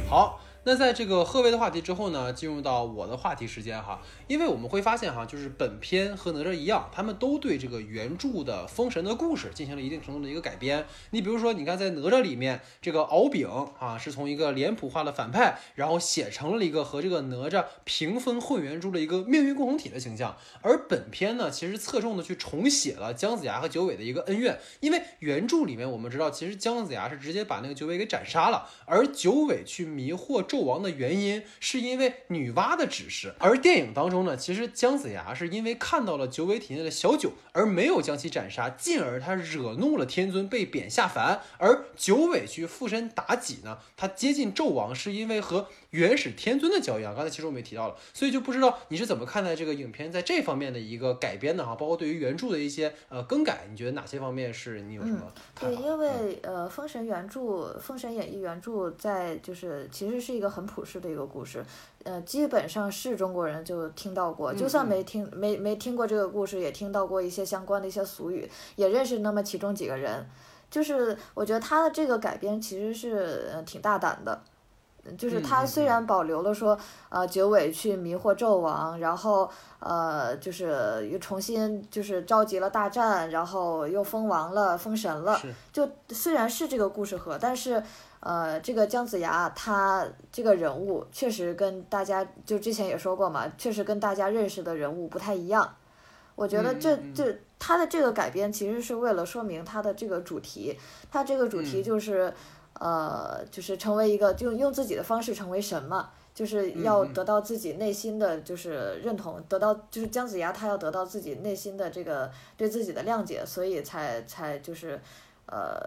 好。那在这个贺威的话题之后呢，进入到我的话题时间哈，因为我们会发现哈，就是本片和哪吒一样，他们都对这个原著的封神的故事进行了一定程度的一个改编。你比如说，你看在哪吒里面，这个敖丙啊，是从一个脸谱化的反派，然后写成了一个和这个哪吒平分混元珠的一个命运共同体的形象。而本片呢，其实侧重的去重写了姜子牙和九尾的一个恩怨，因为原著里面我们知道，其实姜子牙是直接把那个九尾给斩杀了，而九尾去迷惑。纣王的原因是因为女娲的指示，而电影当中呢，其实姜子牙是因为看到了九尾体内的小九，而没有将其斩杀，进而他惹怒了天尊，被贬下凡。而九尾去附身妲己呢，他接近纣王是因为和。原始天尊的交易啊，刚才其实我们也提到了，所以就不知道你是怎么看待这个影片在这方面的一个改编的哈，包括对于原著的一些呃更改，你觉得哪些方面是你有什么看法？对，因为呃，《封神》原著，《封神演义》原著在就是其实是一个很普世的一个故事，呃，基本上是中国人就听到过，就算没听没没听过这个故事，也听到过一些相关的一些俗语，也认识那么其中几个人，就是我觉得他的这个改编其实是挺大胆的。就是他虽然保留了说，呃，九尾去迷惑纣王，然后呃，就是又重新就是召集了大战，然后又封王了，封神了。就虽然是这个故事盒，但是呃，这个姜子牙他这个人物确实跟大家就之前也说过嘛，确实跟大家认识的人物不太一样。我觉得这这他的这个改编其实是为了说明他的这个主题，他这个主题就是。呃，就是成为一个，就用自己的方式成为神嘛，就是要得到自己内心的就是认同，得到就是姜子牙他要得到自己内心的这个对自己的谅解，所以才才就是呃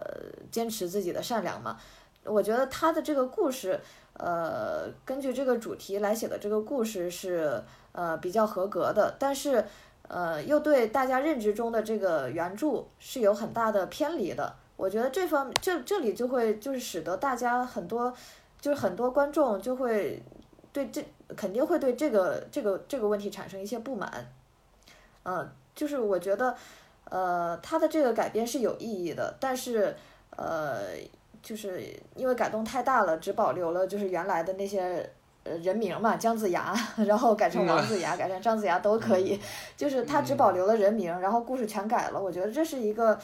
坚持自己的善良嘛。我觉得他的这个故事，呃，根据这个主题来写的这个故事是呃比较合格的，但是呃又对大家认知中的这个原著是有很大的偏离的。我觉得这方这这里就会就是使得大家很多，就是很多观众就会对这肯定会对这个这个这个问题产生一些不满，嗯，就是我觉得，呃，他的这个改编是有意义的，但是呃，就是因为改动太大了，只保留了就是原来的那些呃人名嘛，姜子牙，然后改成王子牙，改成张子牙都可以，就是他只保留了人名，然后故事全改了，我觉得这是一个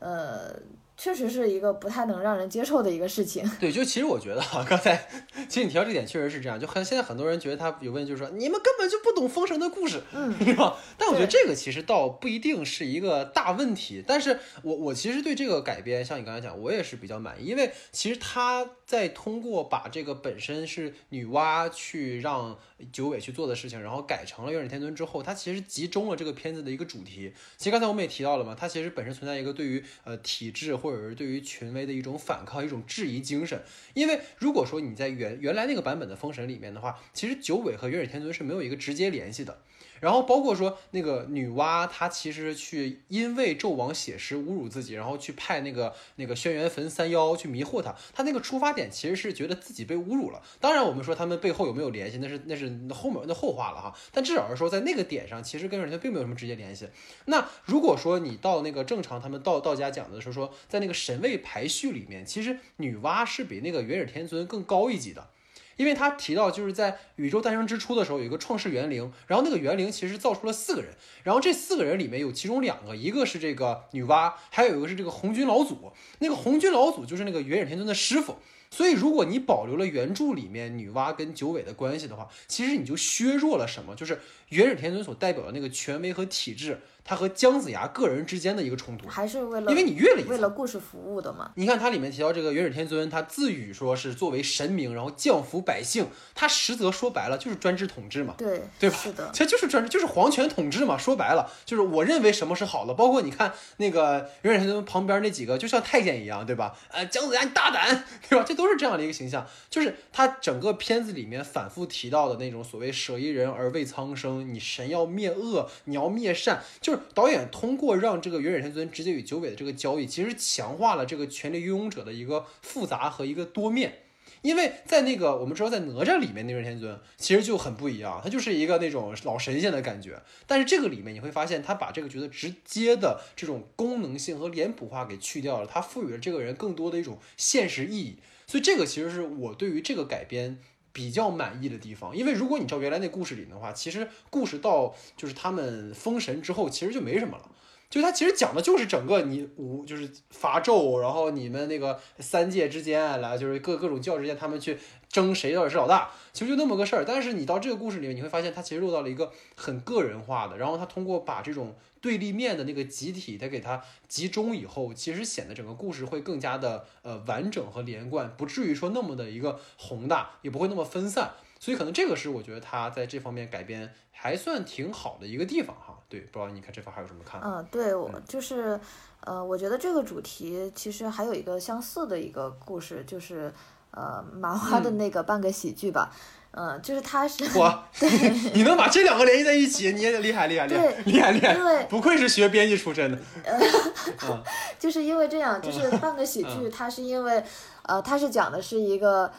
呃。确实是一个不太能让人接受的一个事情。对，就其实我觉得哈，刚才其实你提到这点确实是这样，就很现在很多人觉得他有问题，就是说你们根本就不懂封神的故事，嗯，是吧？但我觉得这个其实倒不一定是一个大问题。但是我我其实对这个改编，像你刚才讲，我也是比较满意，因为其实他在通过把这个本身是女娲去让九尾去做的事情，然后改成了元始天尊之后，它其实集中了这个片子的一个主题。其实刚才我们也提到了嘛，它其实本身存在一个对于呃体制。或者是对于权威的一种反抗、一种质疑精神，因为如果说你在原原来那个版本的《封神》里面的话，其实九尾和元始天尊是没有一个直接联系的。然后包括说那个女娲，她其实去因为纣王写诗侮辱自己，然后去派那个那个轩辕坟三妖去迷惑他。他那个出发点其实是觉得自己被侮辱了。当然，我们说他们背后有没有联系，那是那是后面的后话了哈。但至少是说在那个点上，其实跟元始天并没有什么直接联系。那如果说你到那个正常他们道道家讲的时候说，在那个神位排序里面，其实女娲是比那个元始天尊更高一级的。因为他提到，就是在宇宙诞生之初的时候，有一个创世元灵，然后那个元灵其实造出了四个人，然后这四个人里面有其中两个，一个是这个女娲，还有一个是这个红军老祖，那个红军老祖就是那个元始天尊的师傅。所以，如果你保留了原著里面女娲跟九尾的关系的话，其实你就削弱了什么？就是元始天尊所代表的那个权威和体制。他和姜子牙个人之间的一个冲突，还是为了因为你越了为了故事服务的嘛？你看它里面提到这个元始天尊，他自诩说是作为神明，然后降服百姓，他实则说白了就是专制统治嘛，对对吧？是的，其实就是专制，就是皇权统治嘛。说白了就是我认为什么是好的，包括你看那个元始天尊旁边那几个，就像太监一样，对吧？呃，姜子牙你大胆，对吧？这都是这样的一个形象，就是他整个片子里面反复提到的那种所谓舍一人而为苍生，你神要灭恶，你要灭善，就是导演通。过让这个元始天尊直接与九尾的这个交易，其实强化了这个权力拥有者的一个复杂和一个多面。因为在那个我们知道在哪吒里面，那元天尊其实就很不一样，他就是一个那种老神仙的感觉。但是这个里面你会发现，他把这个角色直接的这种功能性和脸谱化给去掉了，他赋予了这个人更多的一种现实意义。所以这个其实是我对于这个改编。比较满意的地方，因为如果你照原来那故事里的话，其实故事到就是他们封神之后，其实就没什么了。就他其实讲的就是整个你五就是伐纣，然后你们那个三界之间来，就是各各种教之间他们去争谁到底是老大，其实就那么个事儿。但是你到这个故事里面，你会发现它其实落到了一个很个人化的，然后他通过把这种。对立面的那个集体，他给它集中以后，其实显得整个故事会更加的呃完整和连贯，不至于说那么的一个宏大，也不会那么分散。所以可能这个是我觉得他在这方面改编还算挺好的一个地方哈。对，不知道你看这方还有什么看法？嗯，对我就是呃，我觉得这个主题其实还有一个相似的一个故事，就是呃麻花的那个半个喜剧吧。嗯，就是他是我 你能把这两个联系在一起，你也厉害厉害厉害厉害厉害，对，不愧是学编辑出身的。就是因为这样，就是半个喜剧，它是因为，呃，它是讲的是一个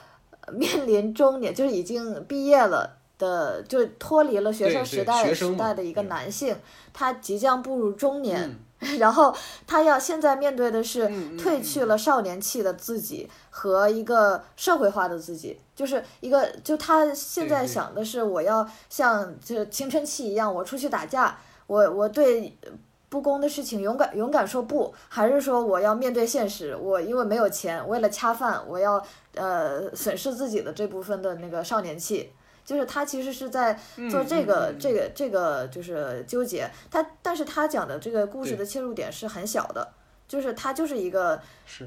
面临中年，就是已经毕业了的，就脱离了学生时代时代的一个男性，他即将步入中年，然后他要现在面对的是褪去了少年气的自己和一个社会化的自己，就是一个就他现在想的是我要像这青春期一样，我出去打架，我我对不公的事情勇敢勇敢说不，还是说我要面对现实，我因为没有钱，为了恰饭，我要呃损失自己的这部分的那个少年气。就是他其实是在做这个、这个这个就是纠结，他但是他讲的这个故事的切入点是很小的，就是他就是一个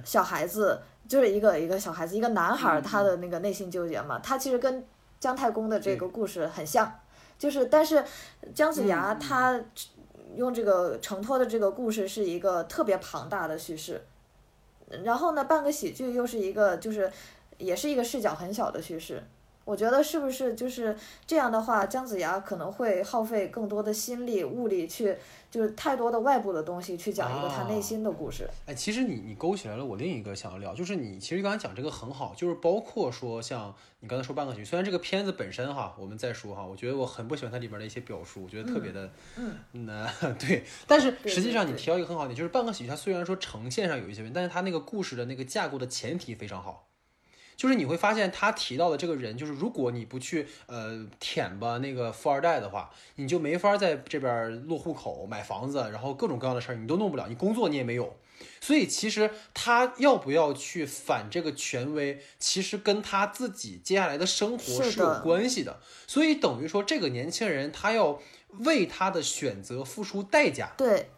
小孩子，就是一个一个小孩子，一个男孩儿，嗯他的那个内心纠结嘛，他其实跟姜太公的这个故事很像，就是但是姜子牙他用这个承托的这个故事是一个特别庞大的叙事，然后呢，半个喜剧又是一个就是也是一个视角很小的叙事。我觉得是不是就是这样的话，姜子牙可能会耗费更多的心力物力去，就是太多的外部的东西去讲一个他内啊心的故事。哎，其实你你勾起来了我另一个想要聊，就是你其实刚才讲这个很好，就是包括说像你刚才说半个喜剧，虽然这个片子本身哈，我们再说哈，我觉得我很不喜欢它里边的一些表述，我觉得特别的，嗯那 对，但是实际上你提到一个很好的点，就是半个喜剧它虽然说呈现上有一些问题，但是它那个故事的那个架构的前提非常好。就是你会发现他提到的这个人，就是如果你不去呃舔吧那个富二代的话，你就没法在这边落户口、买房子，然后各种各样的事儿你都弄不了，你工作你也没有。所以其实他要不要去反这个权威，其实跟他自己接下来的生活是是有关系的。所以等于说，这个年轻人他要为他的选择付出代价，对，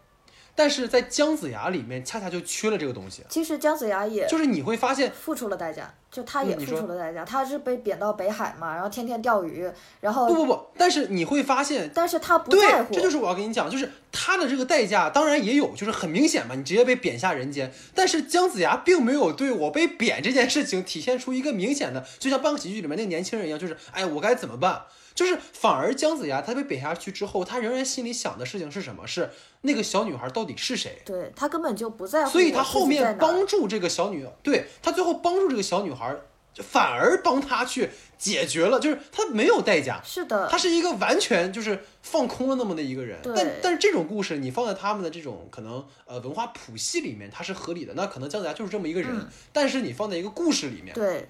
但是在姜子牙里面恰恰就缺了这个东西，其实姜子牙也就是你会发现。付出了代价，就他也付出了代价。他是被贬到北海嘛，然后天天钓鱼，然后不不不，但是你会发现，但是他不在，乎，这就是我要跟你讲，就是他的这个代价，当然也有，就是很明显嘛，你直接被贬下人间。但是姜子牙并没有对我被贬这件事情体现出一个明显的，就像半个喜剧里面那个年轻人一样，就是哎，我该怎么办？就是反而姜子牙他被贬下去之后，他仍然心里想的事情是什么？是那个小女孩到底是谁？对他根本就不在乎所以。他后面帮助这个小女，对他最后帮助这个小女孩，就反而帮他去解决了，就是他没有代价，是的，他是一个完全就是放空了那么的一个人。对但但是这种故事你放在他们的这种可能呃文化谱系里面，它是合理的。那可能姜子牙就是这么一个人，嗯但是你放在一个故事里面，对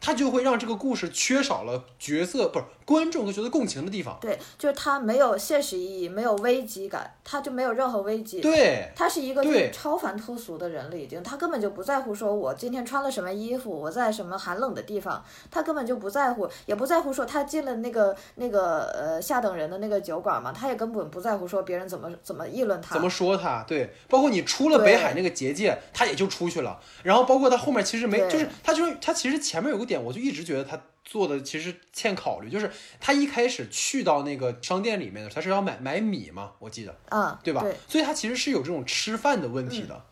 他就会让这个故事缺少了角色不是观众都觉得共情的地方。对，就是他没有现实意义，没有危机感，他就没有任何危机。对，他是一个对超凡脱俗的人了，已经，他根本就不在乎说我今天穿了什么衣服，我在什么寒冷的地方，他根本就不在乎，也不在乎说他进了那个那个呃下等人的那个酒馆嘛，他也根本不在乎说别人怎么怎么议论他。怎么说他？对，包括你出了北海那个结界，他也就出去了。然后包括他后面其实没，就是他就是他其实前面有个点，我就一直觉得他做的其实欠考虑，就是他一开始去到那个商店里面的，他是要买买米嘛，我记得。嗯，对吧？对所以他其实是有这种吃饭的问题的。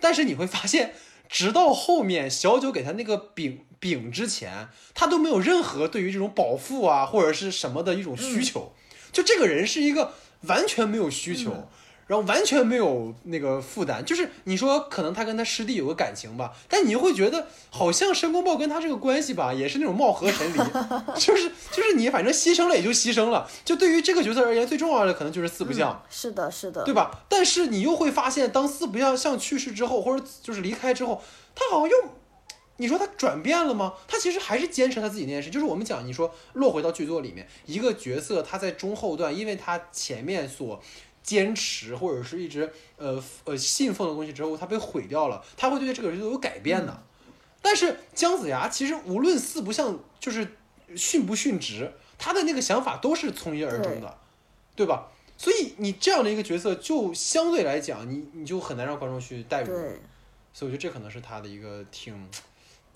但是你会发现，直到后面小九给他那个饼饼之前，他都没有任何对于这种饱腹啊或者是什么的一种需求。就这个人是一个完全没有需求。嗯然后完全没有那个负担，就是你说可能他跟他师弟有个感情吧，但你又会觉得好像申公豹跟他这个关系吧，也是那种貌合神离，就是就是你反正牺牲了也就牺牲了，就对于这个角色而言，最重要的可能就是四不像，嗯是的，是的，对吧？但是你又会发现，当四不像像去世之后，或者就是离开之后，他好像又，你说他转变了吗？他其实还是坚持他自己那件事。就是我们讲，你说落回到剧作里面，一个角色他在中后段，因为他前面所坚持或者是一直呃呃信奉的东西之后，他被毁掉了，他会对这个人有改变的。但是姜子牙其实无论四不像，就是殉不殉职，他的那个想法都是从一而终的，对吧？所以你这样的一个角色，就相对来讲，你你就很难让观众去代入。对，所以我觉得这可能是他的一个挺，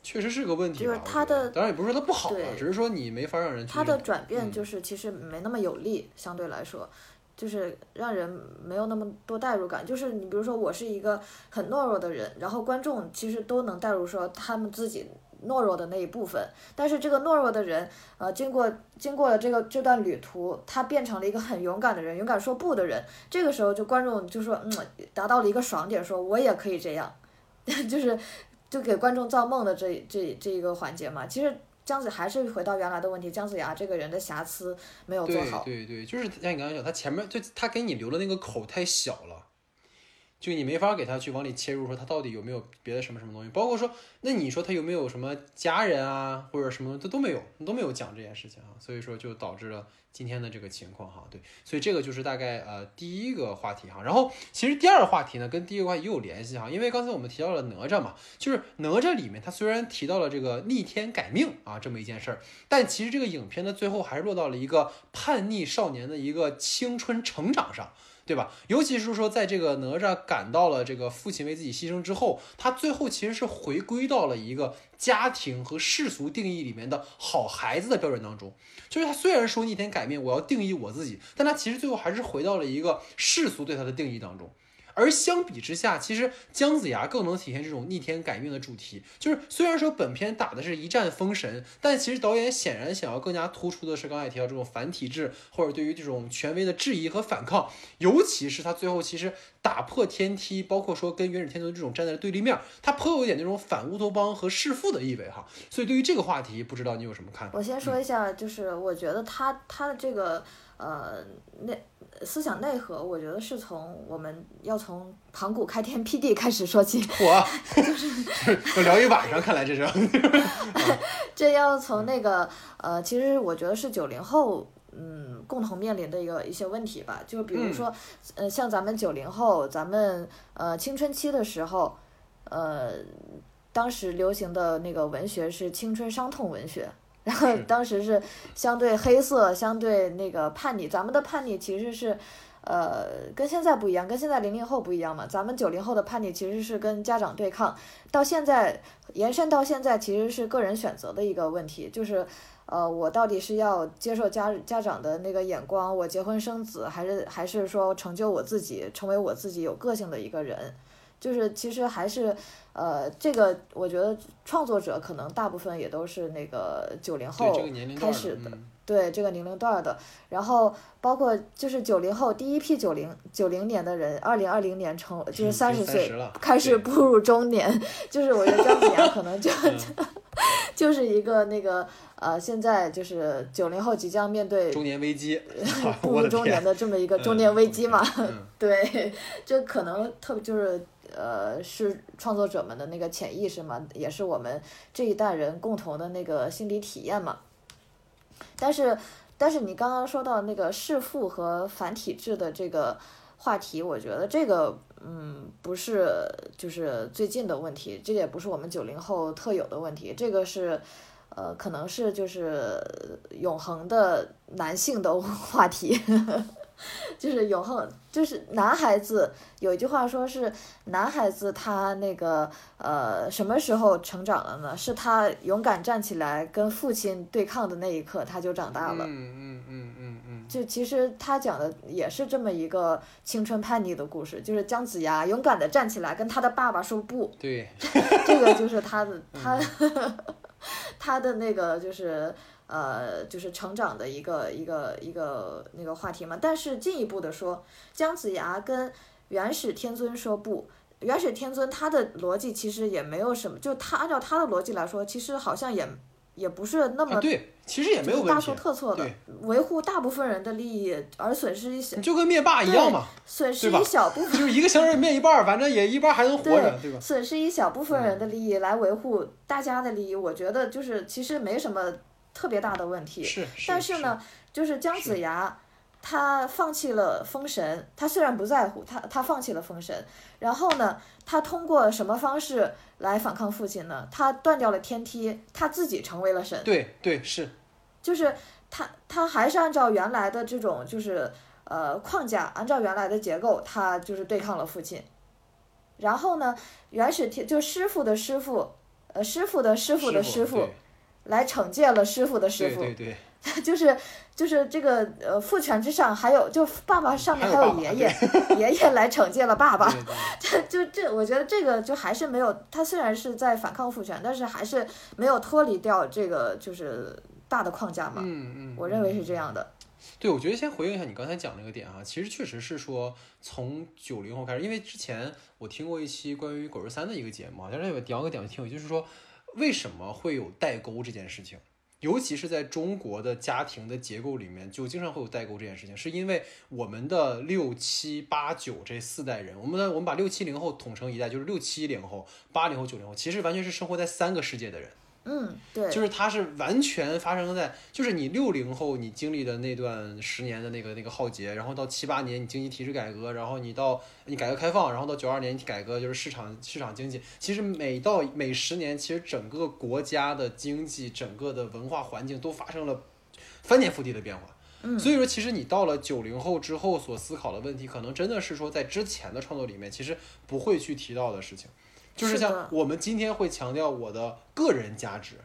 确实是个问题吧。就是他的当然也不是说他不好啊，只是说你没法让人去他的转变嗯就是其实没那么有力，相对来说，就是让人没有那么多代入感。就是你比如说我是一个很懦弱的人，然后观众其实都能代入说他们自己懦弱的那一部分，但是这个懦弱的人，呃，经过经过了这个这段旅途，他变成了一个很勇敢的人，勇敢说不的人。这个时候就观众就说，嗯，达到了一个爽点，说我也可以这样，就是就给观众造梦的这这这一个环节嘛。其实姜子还是回到原来的问题，姜子牙这个人的瑕疵没有做对好。对对，就是像你刚才讲，他前面就他给你留的那个口太小了。就你没法给他去往里切入，说他到底有没有别的什么什么东西，包括说，那你说他有没有什么家人啊，或者什么，他都没有，都没有讲这件事情啊，所以说就导致了今天的这个情况哈，对，所以这个就是大概呃第一个话题哈，然后其实第二个话题呢跟第一个话题也有联系哈，因为刚才我们提到了哪吒嘛，就是哪吒里面他虽然提到了这个逆天改命啊这么一件事儿，但其实这个影片的最后还是落到了一个叛逆少年的一个青春成长上。对吧？尤其是说，在这个哪吒感到了这个父亲为自己牺牲之后，他最后其实是回归到了一个家庭和世俗定义里面的好孩子的标准当中。就是他虽然说逆天改命，我要定义我自己，但他其实最后还是回到了一个世俗对他的定义当中。而相比之下，其实姜子牙更能体现这种逆天改命的主题。就是虽然说本片打的是一战封神，但其实导演显然想要更加突出的是刚才提到这种反体制，或者对于这种权威的质疑和反抗。尤其是他最后其实打破天梯，包括说跟元始天尊这种站在对立面，他颇有一点那种反乌托邦和弑父的意味哈。所以对于这个话题，不知道你有什么看法？我先说一下，就是我觉得他他的这个呃内。思想内核，我觉得是从我们要从盘古开天辟地开始说起。我 就是 聊一晚上，看来这是。这要从那个呃，其实我觉得是九零后嗯共同面临的一个一些问题吧。就比如说，呃，像咱们九零后，咱们呃青春期的时候，呃，当时流行的那个文学是青春伤痛文学。然后当时是相对黑色，相对那个叛逆。咱们的叛逆其实是，呃，跟现在不一样，跟现在零零后不一样嘛。咱们九零后的叛逆其实是跟家长对抗，到现在延伸到现在其实是个人选择的一个问题，就是，呃，我到底是要接受家家长的那个眼光，我结婚生子，还是还是说成就我自己，成为我自己有个性的一个人。就是其实还是，呃，这个我觉得创作者可能大部分也都是那个九零后开始的，对这个年龄段的。然后包括就是九零后第一批九零九零年的人，二零二零年成就是三十岁开始步入中年，就是我觉得姜子牙可能就 就是一个那个呃，现在就是九零后即将面对中年危机，步入中年的这么一个中年危机嘛。对，这可能特别就是。呃，是创作者们的那个潜意识嘛，也是我们这一代人共同的那个心理体验嘛。但是，但是你刚刚说到那个弑父和反体制的这个话题，我觉得这个，嗯，不是就是最近的问题，这也不是我们九零后特有的问题，这个是，呃，可能是就是永恒的男性的 话题。就是永恒，就是男孩子有一句话说是男孩子他那个呃什么时候成长了呢？是他勇敢站起来跟父亲对抗的那一刻，他就长大了。嗯嗯嗯嗯嗯。就其实他讲的也是这么一个青春叛逆的故事，就是姜子牙勇敢的站起来跟他的爸爸说不。对。这个就是他的 他 他的那个就是。呃，就是成长的一个一个一个那个话题嘛。但是进一步的说，姜子牙跟元始天尊说不，元始天尊他的逻辑其实也没有什么，就他按照他的逻辑来说，其实好像也也不是那么对，其实也没有大错特错的，维护大部分人的利益而损失一些，就跟灭霸一样嘛，损失一小部分，就是一个小人灭一半，反正也一半还能活着，对吧？损失一小部分人的利益来维护大家的利益，我觉得就是其实没什么。特别大的问题，是，但是呢，就是姜子牙，他放弃了封神，他虽然不在乎，他他放弃了封神，然后呢，他通过什么方式来反抗父亲呢？他断掉了天梯，他自己成为了神。对对是，就是他他还是按照原来的这种就是呃框架，按照原来的结构，他就是对抗了父亲。然后呢，原始天就师傅的师傅，呃师傅的师傅的师傅。来惩戒了师傅的师傅，对对对，就是就是这个呃父权之上还有就爸爸上面还有爷爷，爷爷来惩戒了爸爸，这就这我觉得这个就还是没有他虽然是在反抗父权，但是还是没有脱离掉这个就是大的框架嘛，嗯嗯，我认为是这样的。对，我觉得先回应一下你刚才讲那个点啊，其实确实是说从九零后开始，因为之前我听过一期关于《狗十三》的一个节目，好像有个讲个点挺有，就是说。为什么会有代沟这件事情？尤其是在中国的家庭的结构里面，就经常会有代沟这件事情，是因为我们的六七八九这四代人，我们的我们把六七零后统称一代，就是六七零后、八零后、九零后，其实完全是生活在三个世界的人。嗯，对，就是它是完全发生在，就是你六零后你经历的那段十年的那个那个浩劫，然后到七八年你经济体制改革，然后你到你改革开放，然后到九二年你改革就是市场 市场经济，其实每到每十年，其实整个国家的经济、整个的文化环境都发生了翻天覆地的变化。嗯。所以说，其实你到了九零后之后所思考的问题，可能真的是说在之前的创作里面，其实不会去提到的事情，就是像我们今天会强调我的个人价值，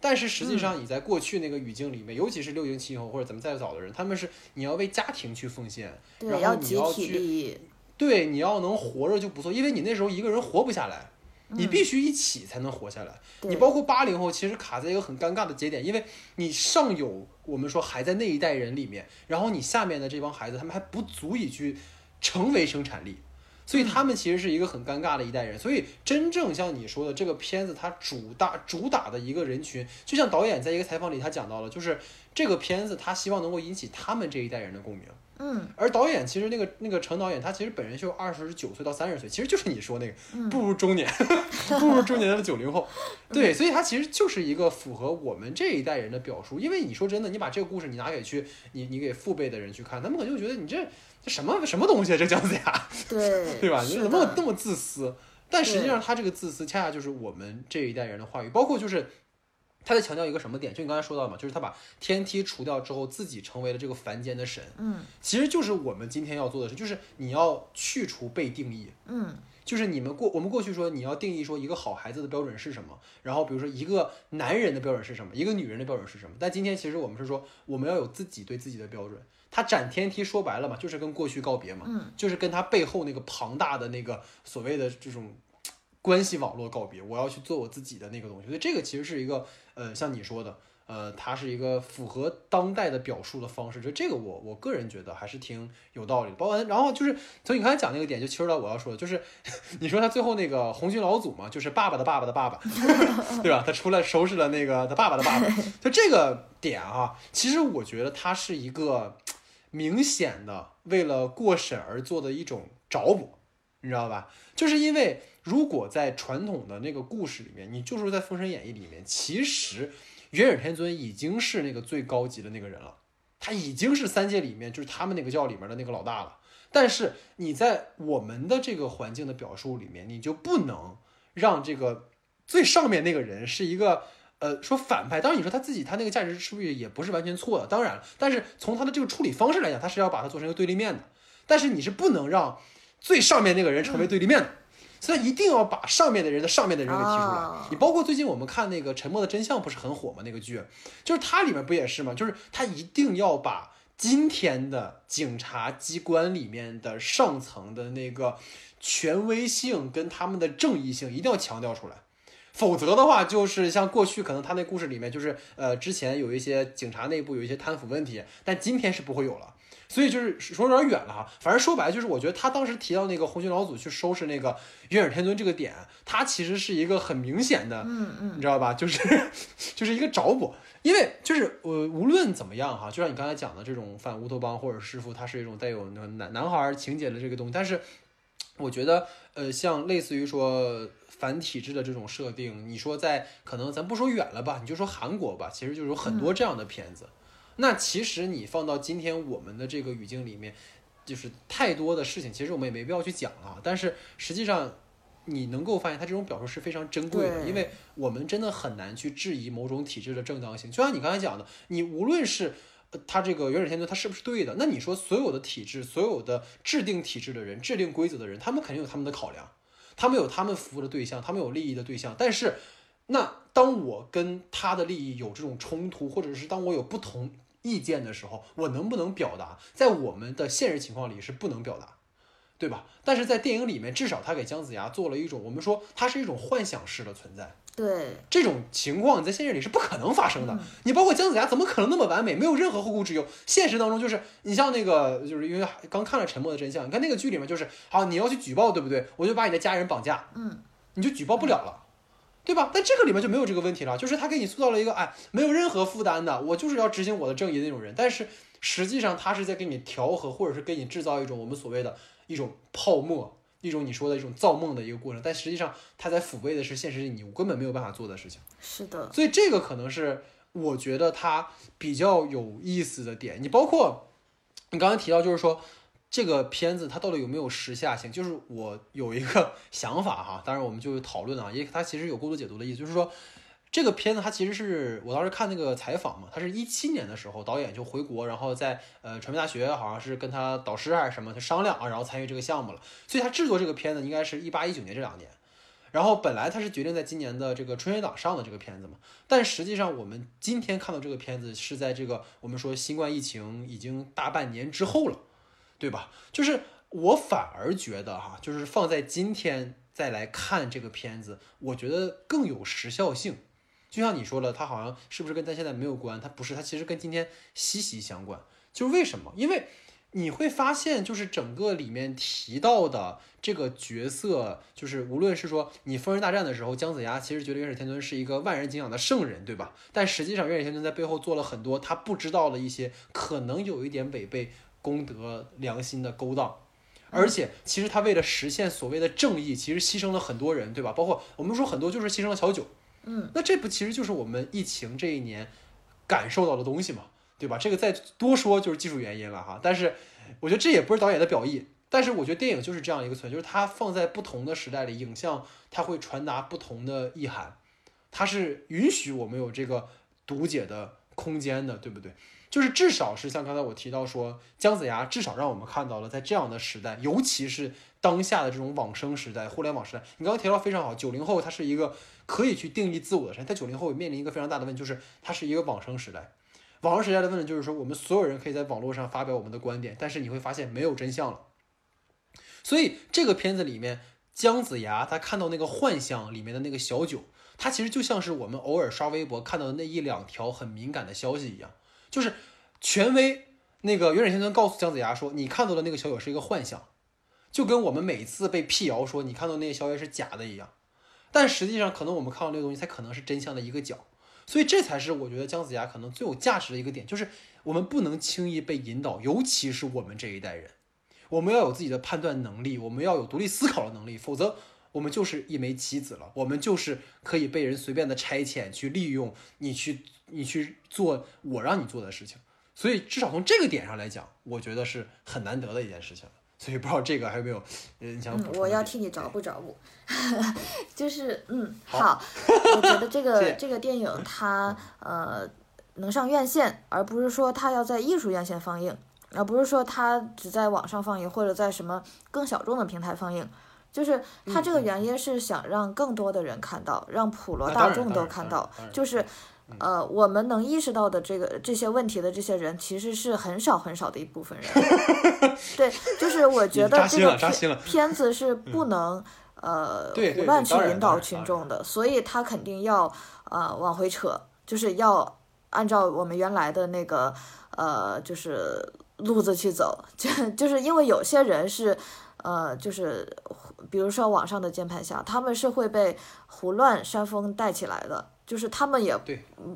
但是实际嗯上你在过去那个语境里面，尤其是六零七零后或者咱们再早的人，他们是你要为家庭去奉献，然，后你要去对，你要能活着就不错，因为你那时候一个人活不下来，你必须一起才能活下来。你包括八零后，其实卡在一个很尴尬的节点，因为你上有我们说还在那一代人里面，然后你下面的这帮孩子，他们还不足以去成为生产力。所以他们其实是一个很尴尬的一代人，所以真正像你说的这个片子，它主打主打的一个人群，就像导演在一个采访里他讲到了，就是这个片子他希望能够引起他们这一代人的共鸣。嗯而导演其实那个那个陈导演，他其实本人就二十九岁到三十岁，其实就是你说那个嗯步入中年，步入中年的九零后，对，所以他其实就是一个符合我们这一代人的表述。因为你说真的，你把这个故事你拿给去你你给父辈的人去看，他们可能就觉得你这这什么什么东西啊，这姜子牙，对，对吧？你怎么那么那么自私？但实际上，他这个自私恰恰就是我们这一代人的话语，包括就是他在强调一个什么点，就你刚才说到嘛，就是他把天梯除掉之后，自己成为了这个凡间的神。嗯其实就是我们今天要做的事，就是你要去除被定义，嗯就是你们过我们过去说你要定义说一个好孩子的标准是什么，然后比如说一个男人的标准是什么，一个女人的标准是什么。但今天其实我们是说我们要有自己对自己的标准。他斩天梯说白了嘛，就是跟过去告别嘛，嗯就是跟他背后那个庞大的那个所谓的这种关系网络告别。我要去做我自己的那个东西，所以这个其实是一个呃，像你说的。呃，它是一个符合当代的表述的方式，就这个我我个人觉得还是挺有道理的。包括然后就是从你刚才讲那个点，就切入到我要说的，就是 你说他最后那个红军老祖嘛，就是爸爸的爸爸的爸爸，对吧？他出来收拾了那个他爸爸的爸爸，就这个点啊，其实我觉得他是一个明显的为了过审而做的一种找补，你知道吧？就是因为如果在传统的那个故事里面，你就说在《封神演义》里面，其实元始天尊已经是那个最高级的那个人了，他已经是三界里面就是他们那个教里面的那个老大了。但是你在我们的这个环境的表述里面，你就不能让这个最上面那个人是一个呃说反派。当然你说他自己他那个价值是不是也不是完全错的？当然了，但是从他的这个处理方式来讲，他是要把它做成一个对立面的。但是你是不能让最上面那个人成为对立面的。所以一定要把上面的人的上面的人给提出来啊。你包括最近我们看那个《沉默的真相》不是很火吗？那个剧，就是它里面不也是吗？就是他一定要把今天的警察机关里面的上层的那个权威性跟他们的正义性一定要强调出来。否则的话，就是像过去可能他那故事里面，就是呃之前有一些警察内部有一些贪腐问题，但今天是不会有了。所以就是说有点远了哈，反正说白了就是，我觉得他当时提到那个红军老祖去收拾那个元始天尊这个点，他其实是一个很明显的，嗯嗯你知道吧？就是就是一个找补，因为就是呃无论怎么样哈，就像你刚才讲的这种反乌托邦或者师傅，它是一种带有那个男男孩情节的这个东西，但是我觉得呃像类似于说。反体制的这种设定，你说在可能咱不说远了吧，你就说韩国吧，其实就有很多这样的片子。那其实你放到今天我们的这个语境里面，就是太多的事情，其实我们也没必要去讲啊。但是实际上，你能够发现它这种表述是非常珍贵的，因为我们真的很难去质疑某种体制的正当性。就像你刚才讲的，你无论是呃他这个元始天尊他是不是对的，那你说所有的体制，所有的制定体制的人、制定规则的人，他们肯定有他们的考量，他们有他们服务的对象，他们有利益的对象，但是。那当我跟他的利益有这种冲突，或者是当我有不同意见的时候，我能不能表达？在我们的现实情况里是不能表达，对吧？但是在电影里面，至少他给姜子牙做了一种，我们说他是一种幻想式的存在。对，这种情况你在现实里是不可能发生的。你包括姜子牙，怎么可能那么完美，没有任何后顾之忧？现实当中就是，你像那个，就是因为刚看了《沉默的真相》，你看那个剧里面就是，好，你要去举报，对不对？我就把你的家人绑架，嗯，你就举报不了了。对吧？但这个里面就没有这个问题了，就是他给你塑造了一个哎没有任何负担的，我就是要执行我的正义的那种人。但是实际上他是在给你调和，或者是给你制造一种我们所谓的一种泡沫，一种你说的一种造梦的一个过程。但实际上他在抚慰的是现实里你根本没有办法做的事情。是的，所以这个可能是我觉得它比较有意思的点。你包括你刚才提到，就是说。这个片子它到底有没有时下性？就是我有一个 想法哈，当然我们就讨论啊，因为它其实有过度解读的意思，就是说这个片子它其实是我当时看那个采访嘛，他是一七年的时候导演就回国，然后在呃传媒大学好像是跟他导师还是什么，他商量啊，然后参与这个项目了，所以他制作这个片子应该是一八一九年这两年，然后本来他是决定在今年的这个春节档上的这个片子嘛，但实际上我们今天看到这个片子是在这个我们说新冠疫情已经大半年之后了。对吧？就是我反而觉得哈，就是放在今天再来看这个片子，我觉得更有时效性。就像你说了，它好像是不是跟咱现在没有关？它不是，它其实跟今天息息相关。就是为什么？因为你会发现，就是整个里面提到的这个角色，就是无论是说你封神大战的时候，姜子牙其实觉得元始天尊是一个万人敬仰的圣人，对吧？但实际上元始天尊在背后做了很多他不知道的一些，可能有一点违背。功德良心的勾当，而且其实他为了实现所谓的正义，其实牺牲了很多人，对吧？包括我们说很多就是牺牲了小九，嗯，那这不其实就是我们疫情这一年感受到的东西嘛，对吧？这个再多说就是技术原因了哈。但是我觉得这也不是导演的表意，但是我觉得电影就是这样一个存在，就是它放在不同的时代里，影像它会传达不同的意涵，它是允许我们有这个读解的空间的，对不对？就是至少是像刚才我提到说，姜子牙至少让我们看到了在这样的时代，尤其是当下的这种往生时代、互联网时代。你刚刚提到非常好，九零后他是一个可以去定义自我的人，在九零后面临一个非常大的问题，就是它是一个往生时代。往生时代的问题就是说，我们所有人可以在网络上发表我们的观点，但是你会发现没有真相了。所以这个片子里面，姜子牙他看到那个幻象里面的那个小九，他其实就像是我们偶尔刷微博看到的那一两条很敏感的消息一样。就是权威那个元始天尊告诉姜子牙说：“你看到的那个小九是一个幻象，就跟我们每次被辟谣说你看到那些消息是假的一样。但实际上，可能我们看到那个东西才可能是真相的一个角。所以这才是我觉得姜子牙可能最有价值的一个点，就是我们不能轻易被引导，尤其是我们这一代人，我们要有自己的判断能力，我们要有独立思考的能力，否则我们就是一枚棋子了，我们就是可以被人随便的差遣去利用你去。”你去做我让你做的事情，所以至少从这个点上来讲，我觉得是很难得的一件事情。所以不知道这个还有没有，嗯，想我要替你找补找补，就是嗯，好，我觉得这个这个电影它呃能上院线，而不是说它要在艺术院线放映，而不是说它只在网上放映或者在什么更小众的平台放映，就是它这个原因是想让更多的人看到，让普罗大众都看到，就是。呃，我们能意识到的这个这些问题的这些人，其实是很少很少的一部分人。对，就是我觉得这个片片子是不能呃胡乱去引导群众的，所以他肯定要呃往回扯，就是要按照我们原来的那个呃就是路子去走，就就是因为有些人是呃就是比如说网上的键盘侠，他们是会被胡乱煽风带起来的。就是他们也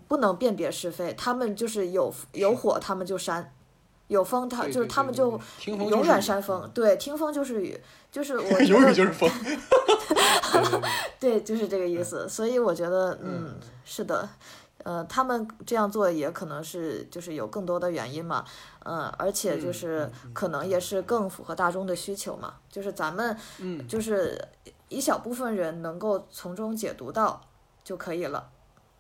不能辨别是非，他们就是有有火他们就扇，有风他就是他们就永远扇风，对，听风就是雨，就是我 永远就是风，对，就是这个意思。所以我觉得，嗯，是的，呃，他们这样做也可能是就是有更多的原因嘛，嗯，而且就是可能也是更符合大众的需求嘛，就是咱们，嗯，就是一小部分人能够从中解读到就可以了。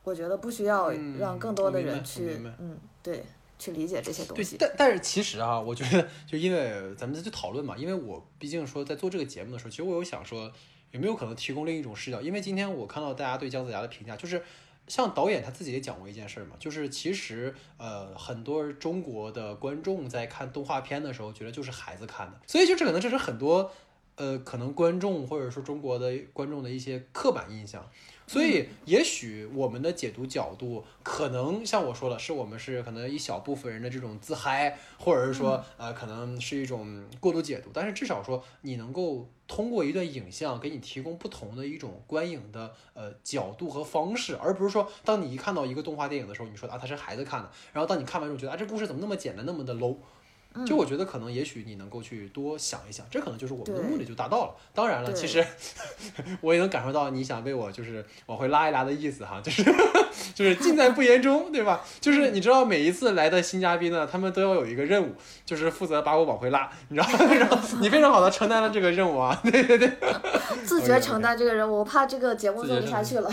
我觉得不需要让更多的人去，嗯，对，去理解这些东西。但但是其实啊，我觉得就因为咱们在讨论嘛，因为我毕竟说在做这个节目的时候，其实我有想说有没有可能提供另一种视角。因为今天我看到大家对姜子牙的评价，就是像导演他自己也讲过一件事嘛，就是其实呃很多中国的观众在看动画片的时候，觉得就是孩子看的，所以就这可能这是很多呃，可能观众或者说中国的观众的一些刻板印象。所以，也许我们的解读角度，可能像我说的，是我们是可能一小部分人的这种自嗨，或者是说，呃，可能是一种过度解读。但是至少说，你能够通过一段影像，给你提供不同的一种观影的呃角度和方式，而不是说，当你一看到一个动画电影的时候，你说啊，它是孩子看的，然后当你看完之后觉得啊，这故事怎么那么简单，那么的 low。就我觉得可能也许你能够去多想一想，这可能就是我们的目的就达到了。当然了，其实 我也能感受到你想为我就是往回拉一拉的意思哈，就是 就是尽在不言中，对吧？就是你知道每一次来的新嘉宾呢，他们都要有一个任务，就是负责把我往回拉，你知道吗？然后你非常好的承担了这个任务啊，对对对，自觉承担这个任务，我怕这个节目做不下去了，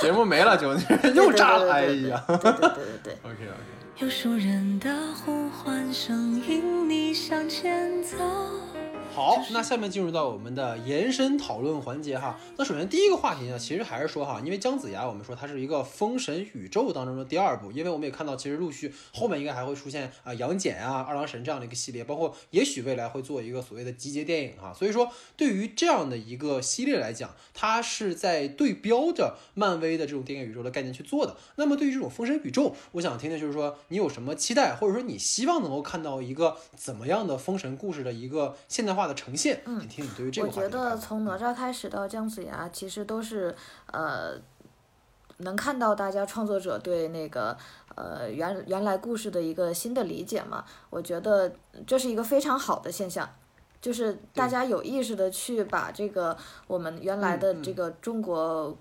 节目没了就又炸了，哎呀，对对对对对，OK OK。有熟人的呼唤声引你向前走。好，那下面进入到我们的延伸讨论环节哈。那首先第一个话题呢，其实还是说哈，因为姜子牙，我们说它是一个封神宇宙当中的第二部，因为我们也看到，其实陆续后面应该还会出现啊杨戬啊二郎神这样的一个系列，包括也许未来会做一个所谓的集结电影哈。所以说，对于这样的一个系列来讲，它是在对标着漫威的这种电影宇宙的概念去做的。那么对于这种封神宇宙，我想听的就是说你有什么期待，或者说你希望能够看到一个怎么样的封神故事的一个现代化。的呈现，嗯，听你对于这个我觉得从哪吒开始到姜子牙，其实都是呃，能看到大家创作者对那个呃原原来故事的一个新的理解嘛。我觉得这是一个非常好的现象，就是大家有意识的去把这个我们原来的这个中国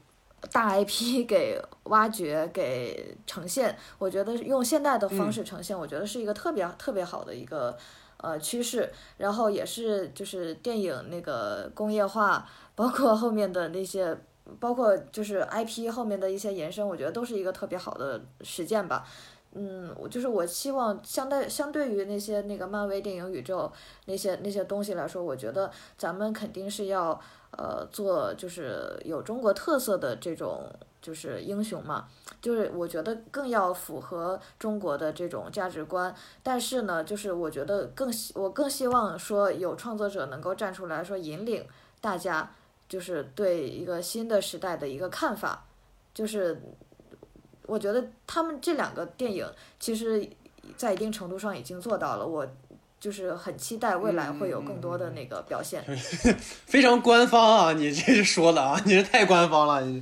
大 IP 给挖掘、给呈现。我觉得用现代的方式呈现，我觉得是一个特别特别好的一个。呃，趋势，然后也是就是电影那个工业化，包括后面的那些，包括就是 IP 后面的一些延伸，我觉得都是一个特别好的实践吧。嗯，我就是我希望相对相对于那些那个漫威电影宇宙那些那些东西来说，我觉得咱们肯定是要呃做就是有中国特色的这种。就是英雄嘛，就是我觉得更要符合中国的这种价值观，但是呢，就是我觉得更希我更希望说有创作者能够站出来说引领大家，就是对一个新的时代的一个看法，就是我觉得他们这两个电影其实，在一定程度上已经做到了，我就是很期待未来会有更多的那个表现。非常官方啊，你这是说的啊，你这太官方了，你。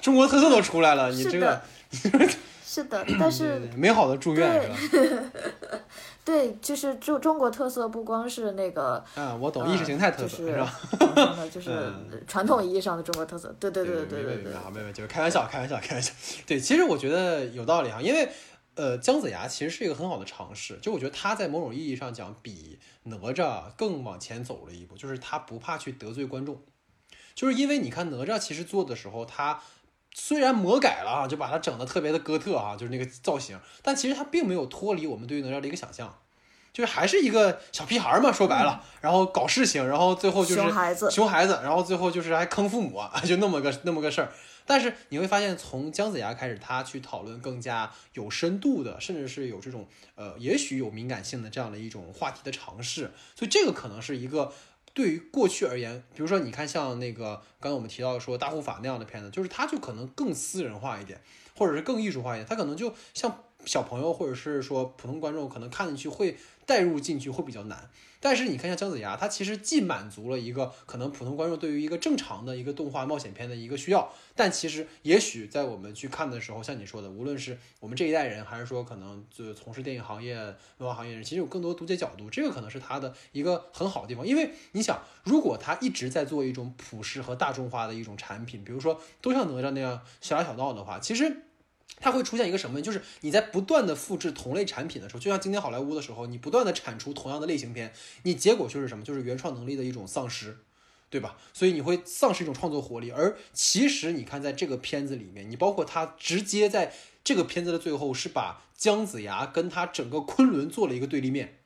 中国特色都出来了，你这个 是的，但是美好的祝愿是吧？对，就是中中国特色不光是那个嗯，我懂意识形态特色是吧？就是传统意义上的中国特色。对对对对对对。好，没有，就是开玩笑，开玩笑，开玩笑。对，其实我觉得有道理啊，因为呃，姜子牙其实是一个很好的尝试，就我觉得他在某种意义上讲比哪吒更往前走了一步，就是他不怕去得罪观众，就是因为你看哪吒其实做的时候他。虽然魔改了啊，就把它整的特别的哥特啊，就是那个造型，但其实他并没有脱离我们对于哪吒的一个想象，就是还是一个小屁孩嘛，说白了，然后搞事情，然后最后就是熊孩子，熊孩子，然后最后就是还坑父母啊，就那么个那么个事儿。但是你会发现，从姜子牙开始，他去讨论更加有深度的，甚至是有这种呃，也许有敏感性的这样的一种话题的尝试，所以这个可能是一个。对于过去而言，比如说你看像那个刚刚我们提到说大护法那样的片子，就是它就可能更私人化一点，或者是更艺术化一点，它可能就像小朋友或者是说普通观众可能看进去会带入进去会比较难。但是你看，像姜子牙，他其实既满足了一个可能普通观众对于一个正常的一个动画冒险片的一个需要，但其实也许在我们去看的时候，像你说的，无论是我们这一代人，还是说可能就从事电影行业、文化行业人，其实有更多读解角度，这个可能是他的一个很好的地方。因为你想，如果他一直在做一种普世和大众化的一种产品，比如说都像哪吒那样小打小闹的话，其实。它会出现一个什么？就是你在不断的复制同类产品的时候，就像今天好莱坞的时候，你不断的产出同样的类型片，你结果就是什么？就是原创能力的一种丧失，对吧？所以你会丧失一种创作活力。而其实你看，在这个片子里面，你包括他直接在这个片子的最后是把姜子牙跟他整个昆仑做了一个对立面，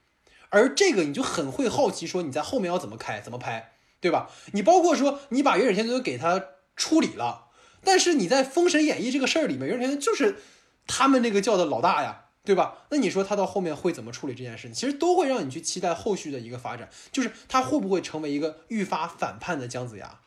而这个你就很会好奇，说你在后面要怎么开，怎么拍，对吧？你包括说你把原始天尊给他处理了。但是你在《封神演义》这个事儿里面，袁天就是他们那个叫的老大呀，对吧？那你说他到后面会怎么处理这件事情？其实都会让你去期待后续的一个发展，就是他会不会成为一个愈发反叛的姜子牙？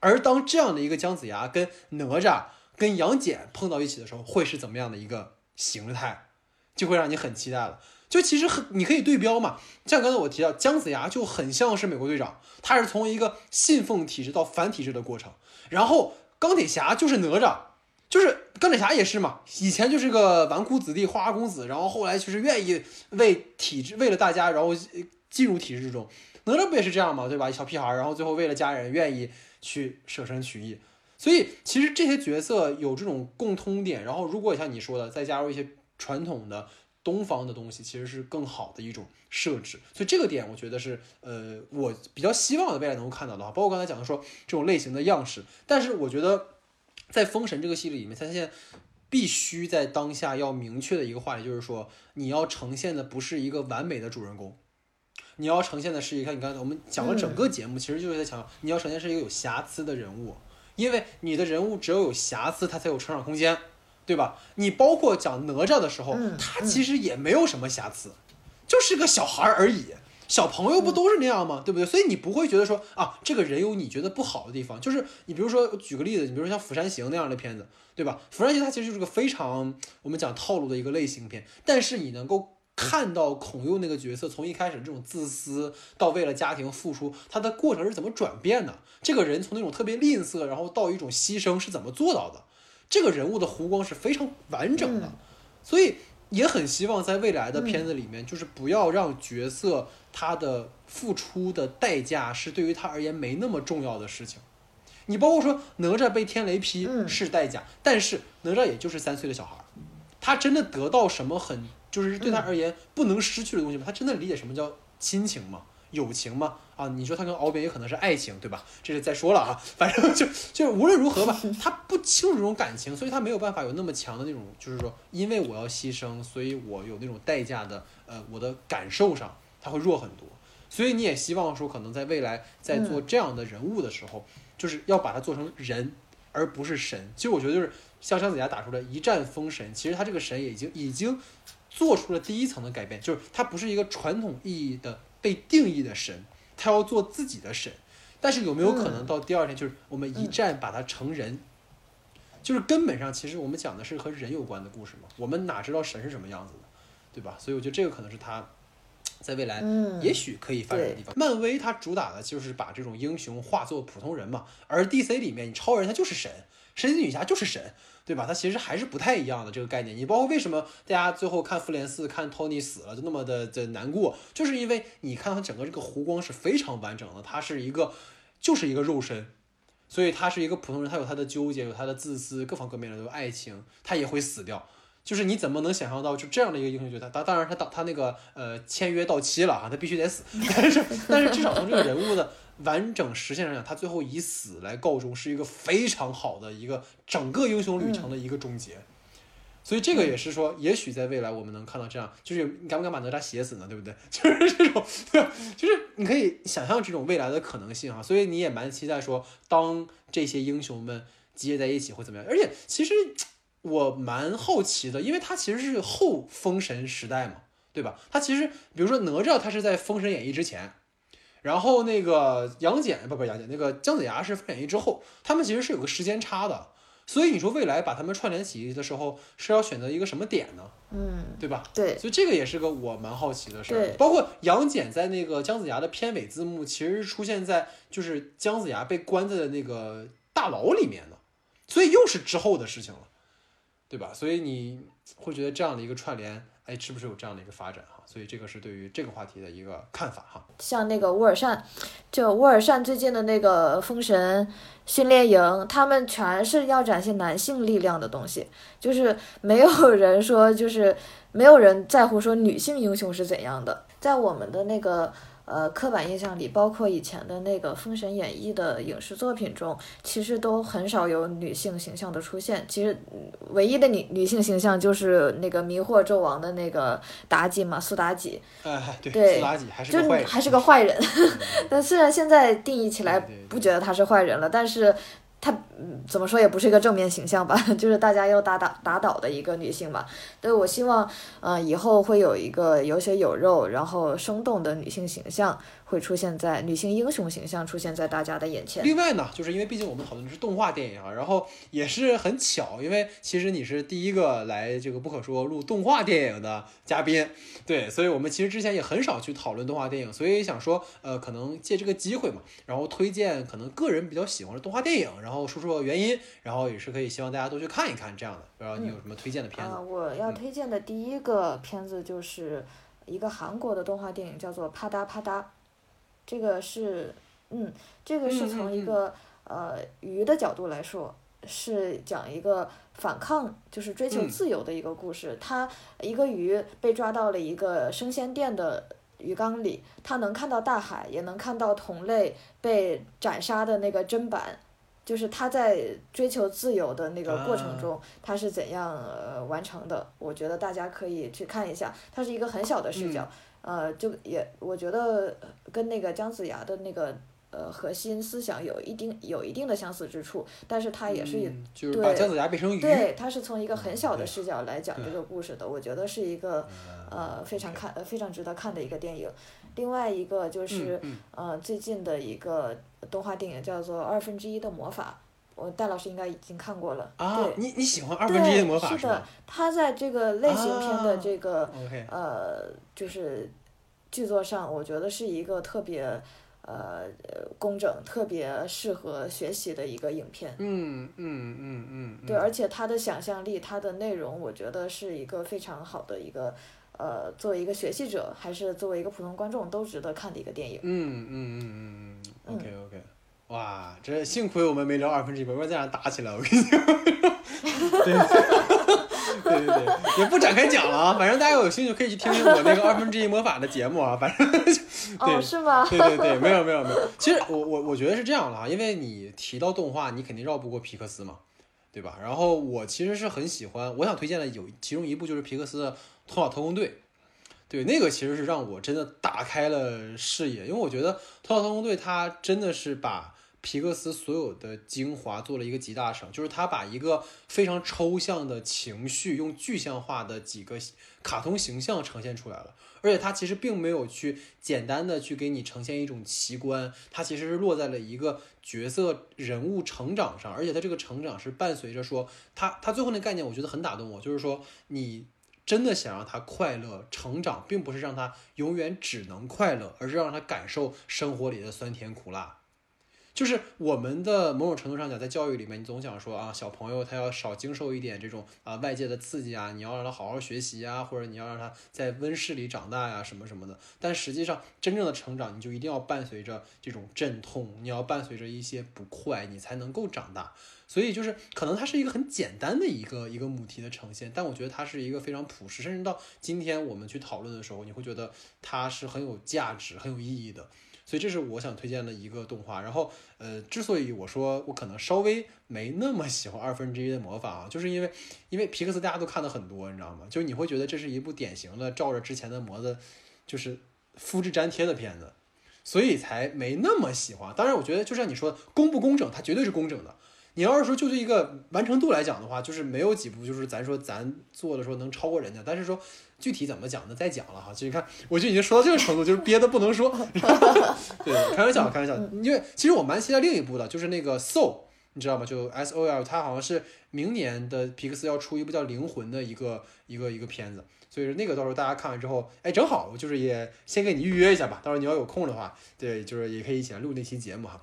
而当这样的一个姜子牙跟哪吒、跟杨戬碰到一起的时候，会是怎么样的一个形态？就会让你很期待了。就其实很，你可以对标嘛，像刚才我提到姜子牙就很像是美国队长，他是从一个信奉体制到反体制的过程。然后钢铁侠就是哪吒，就是钢铁侠也是嘛，以前就是个纨绔子弟、花花公子，然后后来就是愿意为体制、为了大家，然后进入体制之中。哪吒不也是这样嘛，对吧？小屁孩，然后最后为了家人愿意去舍身取义。所以其实这些角色有这种共通点，然后如果像你说的，再加入一些传统的。东方的东西其实是更好的一种设置，所以这个点我觉得是呃我比较希望的未来能够看到的，包括刚才讲的说这种类型的样式。但是我觉得在封神这个系列里面，它现在必须在当下要明确的一个话题就是说，你要呈现的不是一个完美的主人公，你要呈现的是一个你刚才我们讲了整个节目，其实就是在强调你要呈现是一个有瑕疵的人物，因为你的人物只有有瑕疵，他才有成长空间。对吧？你包括讲哪吒的时候，他其实也没有什么瑕疵，就是个小孩而已。小朋友不都是那样吗？对不对？所以你不会觉得说啊，这个人有你觉得不好的地方。就是你比如说举个例子，你比如说像《釜山行》那样的片子，对吧？《釜山行》它其实就是个非常我们讲套路的一个类型片，但是你能够看到孔侑那个角色从一开始这种自私到为了家庭付出，他的过程是怎么转变的？这个人从那种特别吝啬，然后到一种牺牲是怎么做到的？这个人物的弧光是非常完整的，所以也很希望在未来的片子里面，就是不要让角色他的付出的代价是对于他而言没那么重要的事情。你包括说哪吒被天雷劈是代价，但是哪吒也就是三岁的小孩，他真的得到什么很就是对他而言不能失去的东西吗？他真的理解什么叫亲情吗？友情吗？啊，你说他跟敖丙也可能是爱情，对吧？这是再说了啊，反正就就无论如何吧，他不清楚这种感情，所以他没有办法有那么强的那种，就是说，因为我要牺牲，所以我有那种代价的，呃，我的感受上他会弱很多。所以你也希望说，可能在未来在做这样的人物的时候，就是要把它做成人，而不是神。其实我觉得就是像姜子牙打出来一战封神，其实他这个神也已经已经做出了第一层的改变，就是他不是一个传统意义的。被定义的神，他要做自己的神，但是有没有可能到第二天，就是我们一战把他成人，就是根本上其实我们讲的是和人有关的故事嘛，我们哪知道神是什么样子的，对吧？所以我觉得这个可能是他在未来也许可以发展的地方。漫威它主打的就是把这种英雄化作普通人嘛，而 DC 里面你超人他就是神，神奇女侠就是神。对吧？它其实还是不太一样的这个概念。你包括为什么大家最后看复联四看托尼死了就那么的的难过，就是因为你看它整个这个弧光是非常完整的。他是一个，就是一个肉身，所以他是一个普通人，他有他的纠结，有他的自私，各方各面的有爱情，他也会死掉。就是你怎么能想象到就这样的一个英雄角色？当当然他当他那个呃签约到期了啊，他必须得死。但是但是至少从这个人物的。完整实现上讲，他最后以死来告终，是一个非常好的一个整个英雄旅程的一个终结。所以这个也是说，也许在未来我们能看到这样，就是你敢不敢把哪吒写死呢？对不对？就是这种，就是你可以想象这种未来的可能性啊。所以你也蛮期待说，当这些英雄们集结在一起会怎么样？而且其实我蛮好奇的，因为他其实是后封神时代嘛，对吧？他其实比如说哪吒，他是在封神演义之前。然后那个杨戬不不杨戬那个姜子牙是封演义之后，他们其实是有个时间差的，所以你说未来把他们串联起的时候是要选择一个什么点呢？嗯，对吧？对，所以这个也是个我蛮好奇的事儿。包括杨戬在那个姜子牙的片尾字幕，其实是出现在就是姜子牙被关在的那个大牢里面的，所以又是之后的事情了，对吧？所以你会觉得这样的一个串联。哎，是不是有这样的一个发展哈？所以这个是对于这个话题的一个看法哈。像那个沃尔善，就沃尔善最近的那个封神训练营，他们全是要展现男性力量的东西，就是没有人说，就是没有人在乎说女性英雄是怎样的，在我们的那个。呃，刻板印象里，包括以前的那个《封神演义》的影视作品中，其实都很少有女性形象的出现。其实，唯一的女女性形象就是那个迷惑纣王的那个妲己嘛，苏妲己。哎，对，苏妲己还是个坏人。还是个坏人。但虽然现在定义起来不觉得她是坏人了，但是她，怎么说也不是一个正面形象吧，就是大家要打打打倒的一个女性吧。对我希望，呃，以后会有一个有血有肉，然后生动的女性形象会出现在女性英雄形象出现在大家的眼前。另外呢，就是因为毕竟我们讨论的是动画电影啊，然后也是很巧，因为其实你是第一个来这个不可说录动画电影的嘉宾，对，所以我们其实之前也很少去讨论动画电影，所以想说，呃，可能借这个机会嘛，然后推荐可能个人比较喜欢的动画电影，然后说说原因，然后也是可以希望大家都去看一看这样的。不知道你有什么推荐的片子？啊，我要推荐的第一个片子就是一个韩国的动画电影，叫做《啪嗒啪嗒》。这个是，嗯，这个是从一个呃鱼的角度来说，是讲一个反抗，就是追求自由的一个故事。它一个鱼被抓到了一个生鲜店的鱼缸里，它能看到大海，也能看到同类被斩杀的那个砧板。就是他在追求自由的那个过程中，他是怎样呃完成的？我觉得大家可以去看一下，它是一个很小的视角，呃，就也我觉得跟那个姜子牙的那个呃核心思想有一定有一定的相似之处，但是它也是就是把姜子牙变成鱼，对，它是从一个很小的视角来讲这个故事的，我觉得是一个呃非常看呃非常值得看的一个电影。另外一个就是呃最近的一个。动画电影叫做《二分之一的魔法》，我戴老师应该已经看过了。啊，你你喜欢二分之一的魔法是的，他在这个类型片的这个呃，就是剧作上，我觉得是一个特别呃工整、特别适合学习的一个影片。嗯嗯嗯嗯。对，而且他的想象力、他的内容，我觉得是一个非常好的一个呃，作为一个学习者，还是作为一个普通观众都值得看的一个电影。嗯嗯嗯嗯嗯。OK OK，哇，这幸亏我们没聊二分之一，不然在那打起来，我跟你讲。对对对，也不展开讲了啊，反正大家有兴趣可以去听听我那个二分之一魔法的节目啊，反正。哦，是吗？对对对，没有没有没有。其实我我我觉得是这样的啊，因为你提到动画，你肯定绕不过皮克斯嘛，对吧？然后我其实是很喜欢，我想推荐的有其中一部就是皮克斯的《头脑特工队》。对，那个其实是让我真的打开了视野，因为我觉得《头脑特工队》它真的是把皮克斯所有的精华做了一个集大成，就是他把一个非常抽象的情绪用具象化的几个卡通形象呈现出来了，而且他其实并没有去简单的去给你呈现一种奇观，它其实是落在了一个角色人物成长上，而且他这个成长是伴随着说他他最后那概念，我觉得很打动我，就是说你。真的想让他快乐成长，并不是让他永远只能快乐，而是让他感受生活里的酸甜苦辣。就是我们的某种程度上讲，在教育里面，你总想说啊，小朋友他要少经受一点这种啊外界的刺激啊，你要让他好好学习啊，或者你要让他在温室里长大呀，什么什么的。但实际上，真正的成长，你就一定要伴随着这种阵痛，你要伴随着一些不快，你才能够长大。所以就是可能它是一个很简单的一个一个母题的呈现，但我觉得它是一个非常朴实，甚至到今天我们去讨论的时候，你会觉得它是很有价值、很有意义的。所以这是我想推荐的一个动画。然后呃，之所以我说我可能稍微没那么喜欢二分之一的魔法啊，就是因为因为皮克斯大家都看的很多，你知道吗？就你会觉得这是一部典型的照着之前的模子就是复制粘贴的片子，所以才没那么喜欢。当然，我觉得就像你说的，工不工整，它绝对是工整的。你要是说就这一个完成度来讲的话，就是没有几部就是咱说咱做的说能超过人家，但是说具体怎么讲呢？再讲了哈。就你看，我就已经说到这个程度，就是憋的不能说。对，开玩笑，开玩笑。因为其实我蛮期待另一部的，就是那个 Soul，你知道吗？就 S O L，它好像是明年的皮克斯要出一部叫《灵魂》的一个一个一个片子，所以说那个到时候大家看完之后，哎，正好就是也先给你预约一下吧。到时候你要有空的话，对，就是也可以一起来录那期节目哈。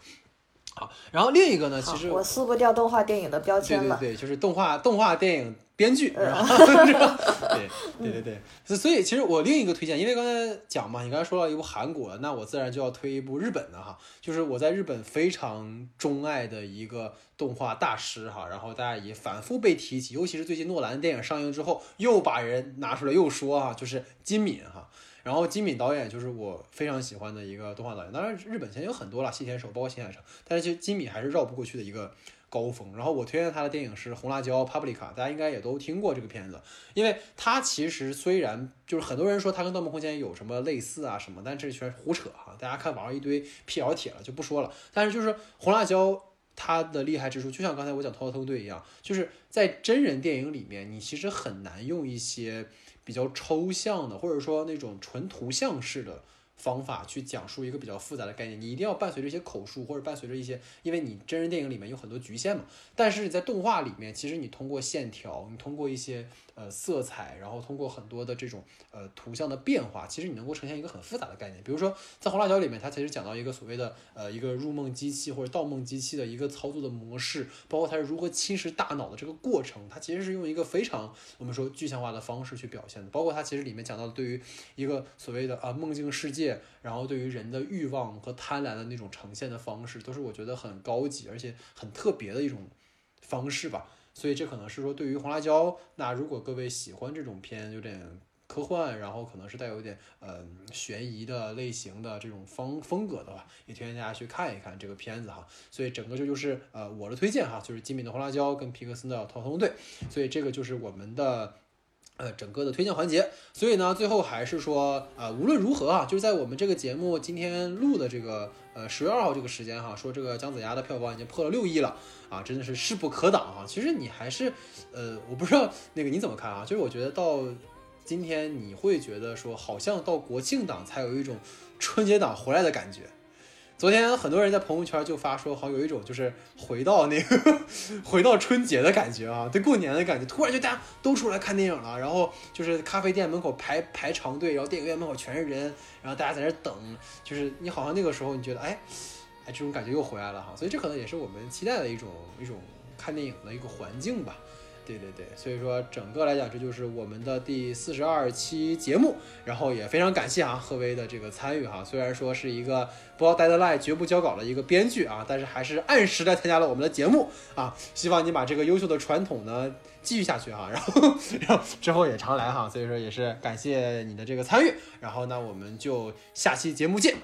好，然后另一个呢，其实我撕不掉动画电影的标签了。对对对，就是动画动画电影编剧，对 对对对。所所以其实我另一个推荐，因为刚才讲嘛，你刚才说到一部韩国，那我自然就要推一部日本的哈，就是我在日本非常钟爱的一个动画大师哈，然后大家也反复被提起，尤其是最近诺兰电影上映之后，又把人拿出来又说哈，就是金敏哈。然后金敏导演就是我非常喜欢的一个动画导演，当然日本现在有很多了，细田守包括新海诚，但是其实金敏还是绕不过去的一个高峰。然后我推荐他的电影是《红辣椒》（Paprika），大家应该也都听过这个片子，因为他其实虽然就是很多人说他跟《盗梦空间》有什么类似啊什么，但这全是胡扯哈，大家看网上一堆辟谣帖了就不说了。但是就是《红辣椒》。它的厉害之处，就像刚才我讲《头号特工队》一样，就是在真人电影里面，你其实很难用一些比较抽象的，或者说那种纯图像式的。方法去讲述一个比较复杂的概念，你一定要伴随着一些口述，或者伴随着一些，因为你真人电影里面有很多局限嘛。但是你在动画里面，其实你通过线条，你通过一些呃色彩，然后通过很多的这种呃图像的变化，其实你能够呈现一个很复杂的概念。比如说在《红辣椒》里面，它其实讲到一个所谓的呃一个入梦机器或者盗梦机器的一个操作的模式，包括它是如何侵蚀大脑的这个过程，它其实是用一个非常我们说具象化的方式去表现的。包括它其实里面讲到的对于一个所谓的啊梦境世界。然后对于人的欲望和贪婪的那种呈现的方式，都是我觉得很高级而且很特别的一种方式吧。所以这可能是说对于红辣椒，那如果各位喜欢这种偏有点科幻，然后可能是带有一点呃悬疑的类型的这种风风格的话，也推荐大家去看一看这个片子哈。所以整个这就是呃我的推荐哈，就是金敏的红辣椒跟皮克斯的《逃脱队》，所以这个就是我们的。呃，整个的推荐环节，所以呢，最后还是说，呃，无论如何啊，就是在我们这个节目今天录的这个，呃，十月二号这个时间哈，说这个姜子牙的票房已经破了六亿了啊，真的是势不可挡啊。其实你还是，呃，我不知道那个你怎么看啊？就是我觉得到今天你会觉得说，好像到国庆档才有一种春节档回来的感觉。昨天很多人在朋友圈就发说，好像有一种就是回到那个 回到春节的感觉啊，对过年的感觉，突然就大家都出来看电影了，然后就是咖啡店门口排排长队，然后电影院门口全是人，然后大家在那等，就是你好像那个时候你觉得，哎，哎，这种感觉又回来了哈，所以这可能也是我们期待的一种一种看电影的一个环境吧。对对对，所以说整个来讲，这就是我们的第四十二期节目，然后也非常感谢啊贺威的这个参与哈。虽然说是一个不要 deadline 绝不交稿的一个编剧啊，但是还是按时的参加了我们的节目啊。希望你把这个优秀的传统呢继续下去哈，然后然后之后也常来哈。所以说也是感谢你的这个参与，然后那我们就下期节目见。